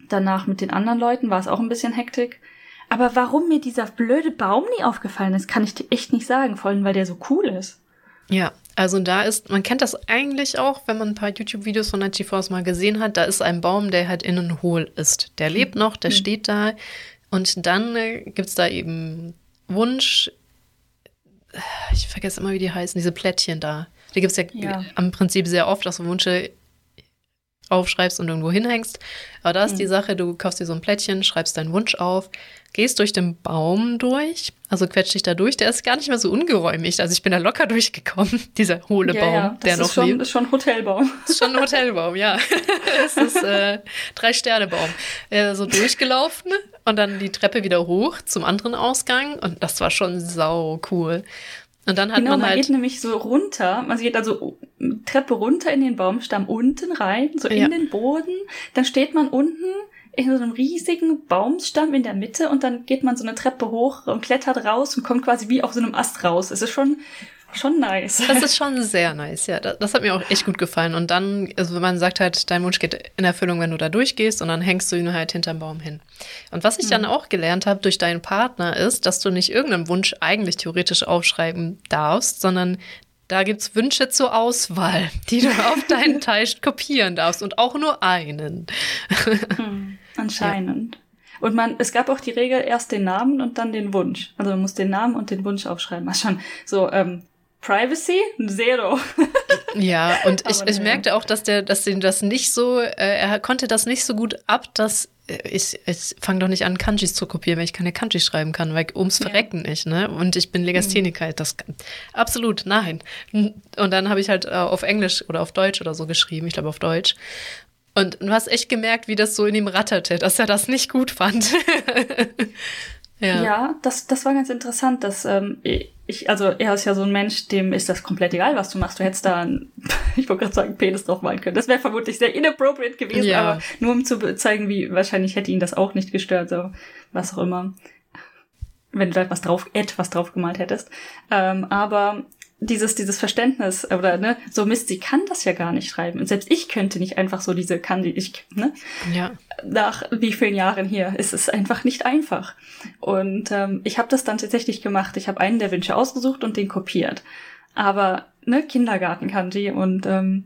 Danach mit den anderen Leuten war es auch ein bisschen Hektik. Aber warum mir dieser blöde Baum nie aufgefallen ist, kann ich dir echt nicht sagen, vor allem weil der so cool ist. Ja, also da ist, man kennt das eigentlich auch, wenn man ein paar YouTube-Videos von 94 mal gesehen hat, da ist ein Baum, der halt innen hohl ist. Der lebt noch, der mhm. steht da. Und dann äh, gibt es da eben Wunsch, ich vergesse immer, wie die heißen, diese Plättchen da. Die gibt es ja, ja, am Prinzip sehr oft, dass Wünsche aufschreibst und irgendwo hinhängst. Aber da ist mhm. die Sache, du kaufst dir so ein Plättchen, schreibst deinen Wunsch auf, gehst durch den Baum durch, also quetscht dich da durch. Der ist gar nicht mehr so ungeräumig. Also ich bin da locker [LAUGHS] durchgekommen, dieser hohle ja, Baum, ja. der noch schon, lebt. Das ist schon ein Hotelbaum. Das ist schon ein Hotelbaum, ja. [LAUGHS] Das ist äh, Drei-Sterne-Baum. Äh, so durchgelaufen und dann die Treppe wieder hoch zum anderen Ausgang und das war schon sau cool. Und dann hat genau, man halt. Man geht nämlich so runter, man geht also Treppe runter in den Baumstamm unten rein, so in ja. den Boden. Dann steht man unten in so einem riesigen Baumstamm in der Mitte und dann geht man so eine Treppe hoch und klettert raus und kommt quasi wie auf so einem Ast raus. Es ist schon schon nice. Das ist schon sehr nice, ja. Das, das, hat mir auch echt gut gefallen. Und dann, also man sagt halt, dein Wunsch geht in Erfüllung, wenn du da durchgehst und dann hängst du ihn halt hinterm Baum hin. Und was ich mhm. dann auch gelernt habe durch deinen Partner ist, dass du nicht irgendeinen Wunsch eigentlich theoretisch aufschreiben darfst, sondern da gibt es Wünsche zur Auswahl, die du auf [LAUGHS] deinen Teich kopieren darfst und auch nur einen. Hm, anscheinend. Ja. Und man, es gab auch die Regel, erst den Namen und dann den Wunsch. Also man muss den Namen und den Wunsch aufschreiben. Was [LAUGHS] schon so, ähm, Privacy? Zero. [LAUGHS] ja, und ich, ich merkte auch, dass der, dass den das nicht so, äh, er konnte das nicht so gut ab, dass äh, ich, ich fange doch nicht an, Kanjis zu kopieren, wenn ich keine Kanji schreiben kann, weil ums Verrecken ja. nicht, ne? Und ich bin Legastheniker, mhm. das absolut, nein. Und dann habe ich halt äh, auf Englisch oder auf Deutsch oder so geschrieben, ich glaube auf Deutsch. Und du hast echt gemerkt, wie das so in ihm ratterte, dass er das nicht gut fand. [LAUGHS] ja. ja, das, das war ganz interessant, dass ähm, ich, also er ist ja so ein Mensch, dem ist das komplett egal, was du machst. Du hättest da, einen, [LAUGHS] ich wollte gerade sagen, Penis drauf malen können. Das wäre vermutlich sehr inappropriate gewesen, ja. aber nur um zu zeigen, wie wahrscheinlich hätte ihn das auch nicht gestört, so was auch immer. Wenn du da etwas drauf, etwas drauf gemalt hättest. Ähm, aber dieses, dieses Verständnis, oder, ne, so Mist, sie kann das ja gar nicht schreiben. Und selbst ich könnte nicht einfach so diese kann die, ich, ne? Ja. Nach wie vielen Jahren hier ist es einfach nicht einfach. Und ähm, ich habe das dann tatsächlich gemacht. Ich habe einen der Wünsche ausgesucht und den kopiert. Aber, ne, Kindergarten kann die und ähm,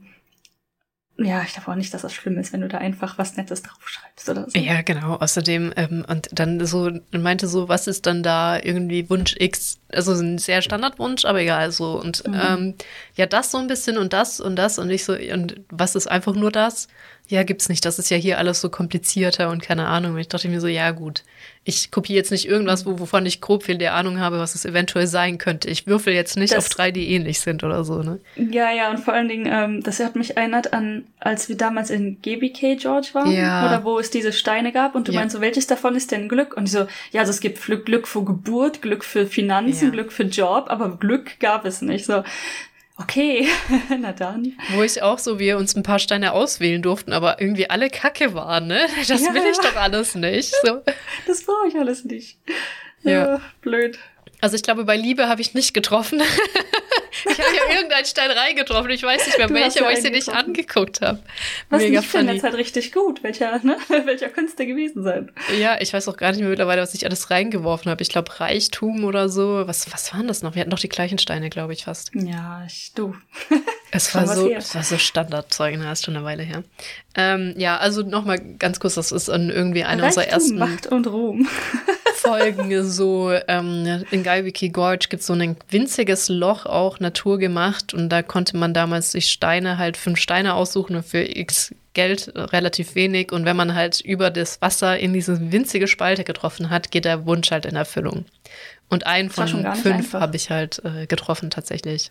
ja, ich glaube auch nicht, dass das schlimm ist, wenn du da einfach was Nettes draufschreibst oder so. Ja, genau. Außerdem, ähm, und dann so, meinte so, was ist dann da irgendwie Wunsch X? Also ein sehr Standardwunsch, aber egal so. Und mhm. ähm, ja, das so ein bisschen und das und das und ich so, und was ist einfach nur das? Ja, gibt's nicht. Das ist ja hier alles so komplizierter und keine Ahnung. Und ich dachte mir so, ja gut, ich kopiere jetzt nicht irgendwas, wo, wovon ich grob viel der Ahnung habe, was es eventuell sein könnte. Ich würfel jetzt nicht das, auf drei, die ähnlich sind oder so, ne? Ja, ja, und vor allen Dingen, ähm, das hat mich erinnert an, als wir damals in GBK George waren, ja. oder wo es diese Steine gab und du ja. meinst so, welches davon ist denn Glück? Und ich so, ja, also es gibt Glück für Geburt, Glück für Finanzen, ja. Glück für Job, aber Glück gab es nicht. So, Okay, [LAUGHS] na dann. Wo ich auch so, wir uns ein paar Steine auswählen durften, aber irgendwie alle Kacke waren, ne? Das ja. will ich doch alles nicht. So. [LAUGHS] Das brauche ich alles nicht. Ja. ja. Blöd. Also ich glaube, bei Liebe habe ich nicht getroffen. [LAUGHS] Ich habe ja [LAUGHS] irgendeinen Stein reingetroffen. Ich weiß nicht mehr welcher, weil ich sie nicht angeguckt habe. Was Mega ich finde, ist halt richtig gut. Welcher, ne? [LAUGHS] welcher denn gewesen sein? Ja, ich weiß auch gar nicht mehr mittlerweile, was ich alles reingeworfen habe. Ich glaube Reichtum oder so. Was, was waren das noch? Wir hatten doch die gleichen Steine, glaube ich, fast. Ja, ich, du. Es war, so, es war so Standardzeug, ne? ist schon eine Weile her. Ähm, ja, also nochmal ganz kurz, das ist irgendwie eine Reichtum, unserer ersten. Macht und Ruhm. [LAUGHS] Folgen so, ähm, in Gaiwiki Gorge gibt es so ein winziges Loch, auch naturgemacht. Und da konnte man damals sich Steine, halt fünf Steine aussuchen und für x Geld relativ wenig. Und wenn man halt über das Wasser in diese winzige Spalte getroffen hat, geht der Wunsch halt in Erfüllung. Und einen von fünf habe ich halt äh, getroffen tatsächlich.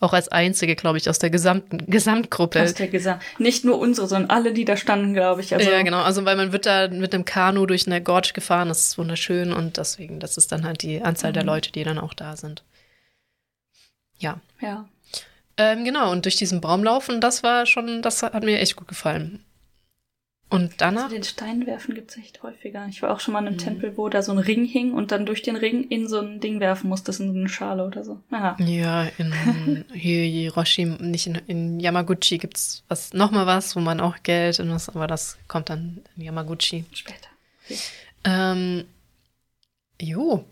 Auch als einzige, glaube ich, aus der gesamten Gesamtgruppe. Aus der Gesam Nicht nur unsere, sondern alle, die da standen, glaube ich. Also ja, genau. Also weil man wird da mit einem Kanu durch eine Gorge gefahren, das ist wunderschön und deswegen, das ist dann halt die Anzahl mhm. der Leute, die dann auch da sind. Ja. Ja. Ähm, genau, und durch diesen Baum laufen, das war schon, das hat mir echt gut gefallen. Und danach? Also den Stein werfen gibt es echt häufiger. Ich war auch schon mal in einem mhm. Tempel, wo da so ein Ring hing und dann durch den Ring in so ein Ding werfen musstest, in so eine Schale oder so. Aha. Ja, in [LAUGHS] Hiroshi, nicht in, in Yamaguchi gibt es was, nochmal was, wo man auch Geld in was, aber das kommt dann in Yamaguchi. Später. Okay. Ähm, jo.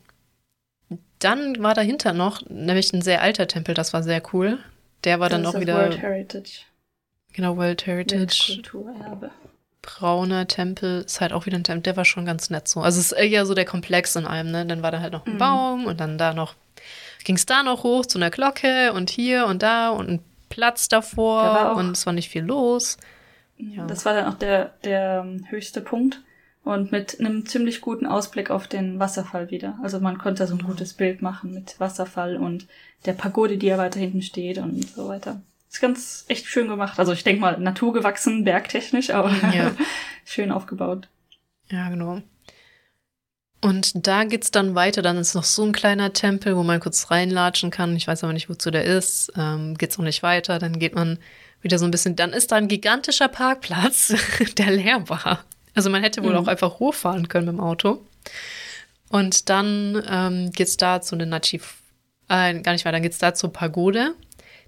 dann war dahinter noch nämlich ein sehr alter Tempel, das war sehr cool. Der war das dann auch wieder. World Heritage. Genau, World Heritage. Kulturerbe. Brauner Tempel ist halt auch wieder ein Tempel, der war schon ganz nett so. Also es ist eher so der Komplex in allem, ne? Dann war da halt noch ein mhm. Baum und dann da noch, ging es da noch hoch zu einer Glocke und hier und da und ein Platz davor und es war nicht viel los. Ja. Das war dann auch der, der ähm, höchste Punkt und mit einem ziemlich guten Ausblick auf den Wasserfall wieder. Also man konnte so ein gutes Bild machen mit Wasserfall und der Pagode, die ja weiter hinten steht und so weiter. Ist ganz echt schön gemacht. Also ich denke mal naturgewachsen, bergtechnisch, aber ja. [LAUGHS] schön aufgebaut. Ja, genau. Und da geht's dann weiter. Dann ist noch so ein kleiner Tempel, wo man kurz reinlatschen kann. Ich weiß aber nicht, wozu der ist. Ähm, geht's noch nicht weiter. Dann geht man wieder so ein bisschen. Dann ist da ein gigantischer Parkplatz, [LAUGHS] der leer war. Also man hätte wohl mhm. auch einfach hochfahren können mit dem Auto. Und dann ähm, geht's da zu den Nachi, äh, gar nicht weiter, dann geht's da zur Pagode,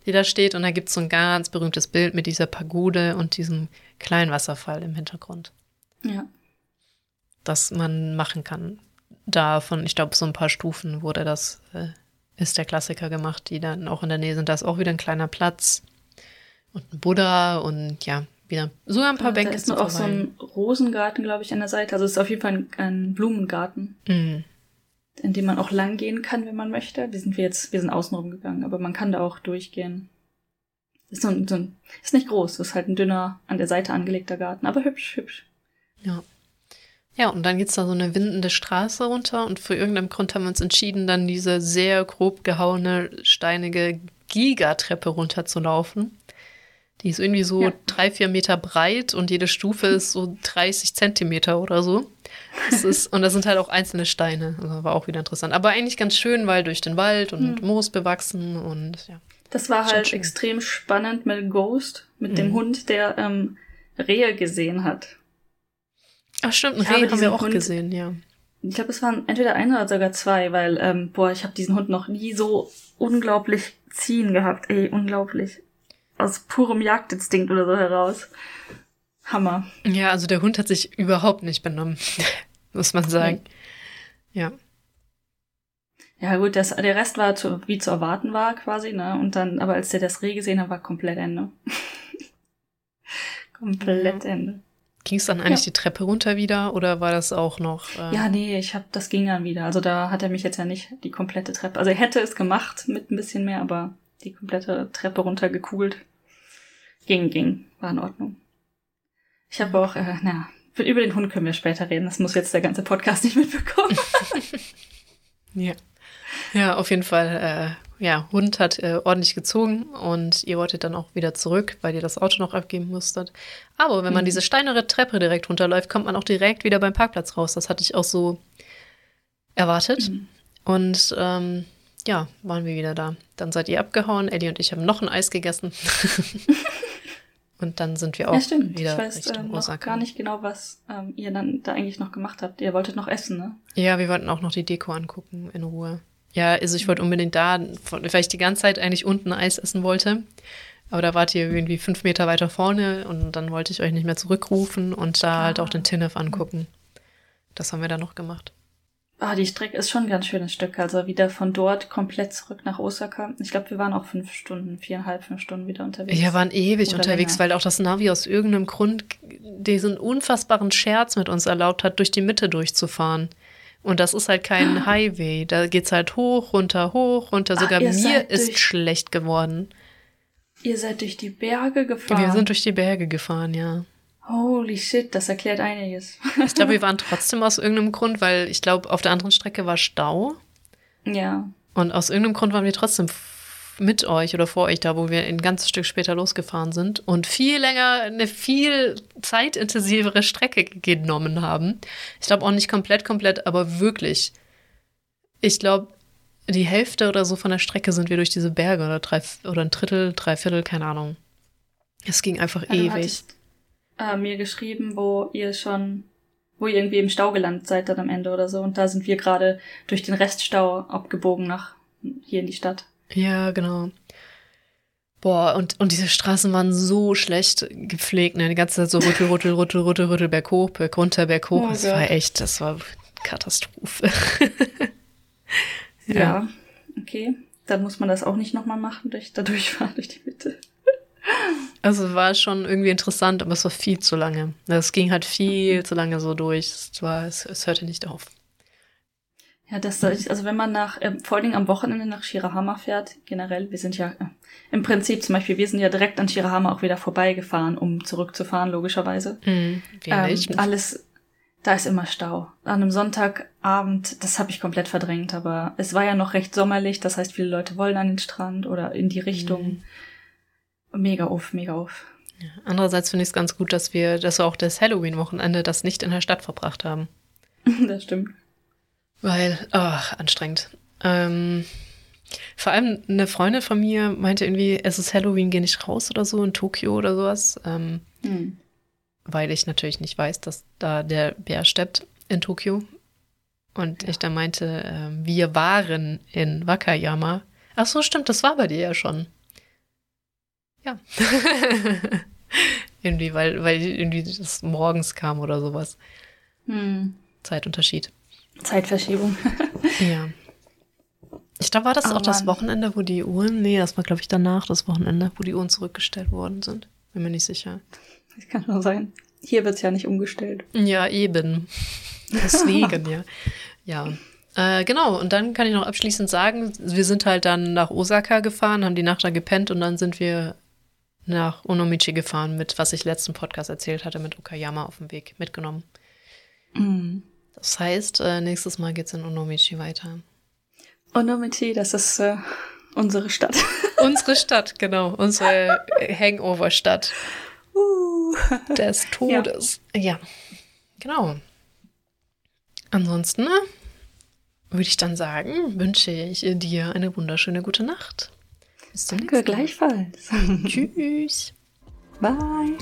die da steht. Und da gibt's so ein ganz berühmtes Bild mit dieser Pagode und diesem kleinen Wasserfall im Hintergrund. Ja. Das man machen kann. Da von, ich glaube, so ein paar Stufen wurde das, äh, ist der Klassiker gemacht, die dann auch in der Nähe sind. Da ist auch wieder ein kleiner Platz und ein Buddha und ja, wieder so ein paar Bänke. Da ist noch auch so ein Rosengarten, glaube ich, an der Seite. Also es ist auf jeden Fall ein, ein Blumengarten, mhm. In dem man auch lang gehen kann, wenn man möchte. Wir sind jetzt, wir sind außenrum gegangen, aber man kann da auch durchgehen. Ist so ein, so ein, ist nicht groß, ist halt ein dünner, an der Seite angelegter Garten, aber hübsch, hübsch. Ja. Ja, und dann geht's da so eine windende Straße runter und für irgendeinen Grund haben wir uns entschieden, dann diese sehr grob gehauene, steinige Gigatreppe runterzulaufen. Die ist irgendwie so ja. drei, vier Meter breit und jede Stufe ist so 30 Zentimeter oder so. Das ist, und da sind halt auch einzelne Steine. Also war auch wieder interessant. Aber eigentlich ganz schön, weil durch den Wald und mhm. Moos bewachsen und ja. Das war halt schön. extrem spannend mit Ghost, mit mhm. dem Hund, der ähm, Rehe gesehen hat. Ach stimmt, ein Reh haben wir auch Hund, gesehen, ja. Ich glaube, es waren entweder ein oder sogar zwei, weil, ähm, boah, ich habe diesen Hund noch nie so unglaublich ziehen gehabt. Ey, unglaublich aus purem Jagdinstinkt oder so heraus. Hammer. Ja, also der Hund hat sich überhaupt nicht benommen, [LAUGHS] muss man sagen. Ja. Ja, gut, das, der Rest war zu, wie zu erwarten war quasi, ne? Und dann, aber als der das Reh gesehen hat, war komplett Ende. [LAUGHS] komplett ja. Ende. Ging es dann eigentlich ja. die Treppe runter wieder oder war das auch noch? Äh ja, nee, ich hab, das ging dann wieder. Also da hat er mich jetzt ja nicht die komplette Treppe. Also er hätte es gemacht mit ein bisschen mehr, aber die komplette Treppe runtergekugelt. Ging, ging, war in Ordnung. Ich habe auch, äh, na, über den Hund können wir später reden. Das muss jetzt der ganze Podcast nicht mitbekommen. [LAUGHS] ja. Ja, auf jeden Fall. Äh, ja, Hund hat äh, ordentlich gezogen und ihr wolltet dann auch wieder zurück, weil ihr das Auto noch abgeben musstet. Aber wenn man mhm. diese steinere Treppe direkt runterläuft, kommt man auch direkt wieder beim Parkplatz raus. Das hatte ich auch so erwartet. Mhm. Und ähm, ja, waren wir wieder da. Dann seid ihr abgehauen. Ellie und ich haben noch ein Eis gegessen. [LAUGHS] und dann sind wir auch ja, stimmt. wieder ich weiß, Richtung äh, Osaka. gar nicht genau, was ähm, ihr dann da eigentlich noch gemacht habt. Ihr wolltet noch essen, ne? Ja, wir wollten auch noch die Deko angucken in Ruhe. Ja, also ich wollte unbedingt da, weil ich die ganze Zeit eigentlich unten Eis essen wollte. Aber da wart ihr irgendwie fünf Meter weiter vorne und dann wollte ich euch nicht mehr zurückrufen und da ah. halt auch den Tinnef angucken. Das haben wir dann noch gemacht. Ah, die Strecke ist schon ein ganz schönes Stück. Also wieder von dort komplett zurück nach Osaka. Ich glaube, wir waren auch fünf Stunden, viereinhalb, fünf Stunden wieder unterwegs. Wir waren ewig Oder unterwegs, länger. weil auch das Navi aus irgendeinem Grund diesen unfassbaren Scherz mit uns erlaubt hat, durch die Mitte durchzufahren. Und das ist halt kein ah. Highway. Da geht's halt hoch, runter, hoch, runter. Ah, Sogar mir ist schlecht geworden. Ihr seid durch die Berge gefahren. Wir sind durch die Berge gefahren, ja. Holy shit, das erklärt einiges. ich glaube, wir [LAUGHS] waren trotzdem aus irgendeinem Grund, weil ich glaube, auf der anderen Strecke war Stau. Ja. Und aus irgendeinem Grund waren wir trotzdem mit euch oder vor euch da, wo wir ein ganzes Stück später losgefahren sind und viel länger, eine viel zeitintensivere Strecke genommen haben. Ich glaube auch nicht komplett, komplett, aber wirklich. Ich glaube, die Hälfte oder so von der Strecke sind wir durch diese Berge oder drei oder ein Drittel, drei Viertel, keine Ahnung. Es ging einfach ja, ewig äh, mir geschrieben, wo ihr schon, wo ihr irgendwie im Stau gelandet seid dann am Ende oder so. Und da sind wir gerade durch den Reststau abgebogen nach hier in die Stadt. Ja, genau. Boah, und, und diese Straßen waren so schlecht gepflegt, ne? Die ganze Zeit so rüttel, rüttel, rüttel, rüttel, rüttel, berg hoch, berg runter, berg hoch. Oh, das Gott. war echt, das war Katastrophe. [LAUGHS] Ja. ja. Okay. Dann muss man das auch nicht nochmal machen, durch, da durchfahren [LAUGHS] durch die Mitte. Also war schon irgendwie interessant, aber es war viel zu lange. Es ging halt viel zu lange so durch. Es, war, es, es hörte nicht auf. Ja, das, also wenn man nach, äh, vor allen Dingen am Wochenende nach Shirahama fährt, generell, wir sind ja, äh, im Prinzip zum Beispiel, wir sind ja direkt an Shirahama auch wieder vorbeigefahren, um zurückzufahren, logischerweise. Mhm, ähm, alles, da ist immer Stau. An einem Sonntagabend, das habe ich komplett verdrängt, aber es war ja noch recht sommerlich, das heißt, viele Leute wollen an den Strand oder in die Richtung. Mhm. Mega auf, mega auf. Ja, andererseits finde ich es ganz gut, dass wir, dass wir auch das Halloween-Wochenende das nicht in der Stadt verbracht haben. [LAUGHS] das stimmt. Weil, ach, anstrengend. Ähm, vor allem eine Freundin von mir meinte irgendwie, es ist Halloween, geh nicht raus oder so in Tokio oder sowas. Ähm, hm. Weil ich natürlich nicht weiß, dass da der Bär steppt in Tokio. Und ja. ich dann meinte, äh, wir waren in Wakayama. Ach so, stimmt, das war bei dir ja schon. Ja. [LAUGHS] irgendwie, weil, weil irgendwie das morgens kam oder sowas. Hm. Zeitunterschied. Zeitverschiebung. [LAUGHS] ja. Ich glaube, war das oh, auch Mann. das Wochenende, wo die Uhren, nee, das war, glaube ich, danach das Wochenende, wo die Uhren zurückgestellt worden sind. Bin mir nicht sicher. Das kann nur sein. Hier wird es ja nicht umgestellt. Ja, eben. Deswegen, ja. Ja. Äh, genau, und dann kann ich noch abschließend sagen, wir sind halt dann nach Osaka gefahren, haben die Nacht da gepennt und dann sind wir nach Onomichi gefahren mit, was ich letzten Podcast erzählt hatte, mit Okayama auf dem Weg mitgenommen. Mhm. Das heißt, äh, nächstes Mal geht es in Onomichi weiter. Onomichi, das ist äh, unsere Stadt. [LAUGHS] unsere Stadt, genau. Unsere Hangover-Stadt. Uh. Des Todes. Ja. ja. genau. Ansonsten ne, würde ich dann sagen, wünsche ich dir eine wunderschöne gute Nacht. Bis zum Danke, gleichfalls. [LAUGHS] [LAUGHS] Tschüss. Bye.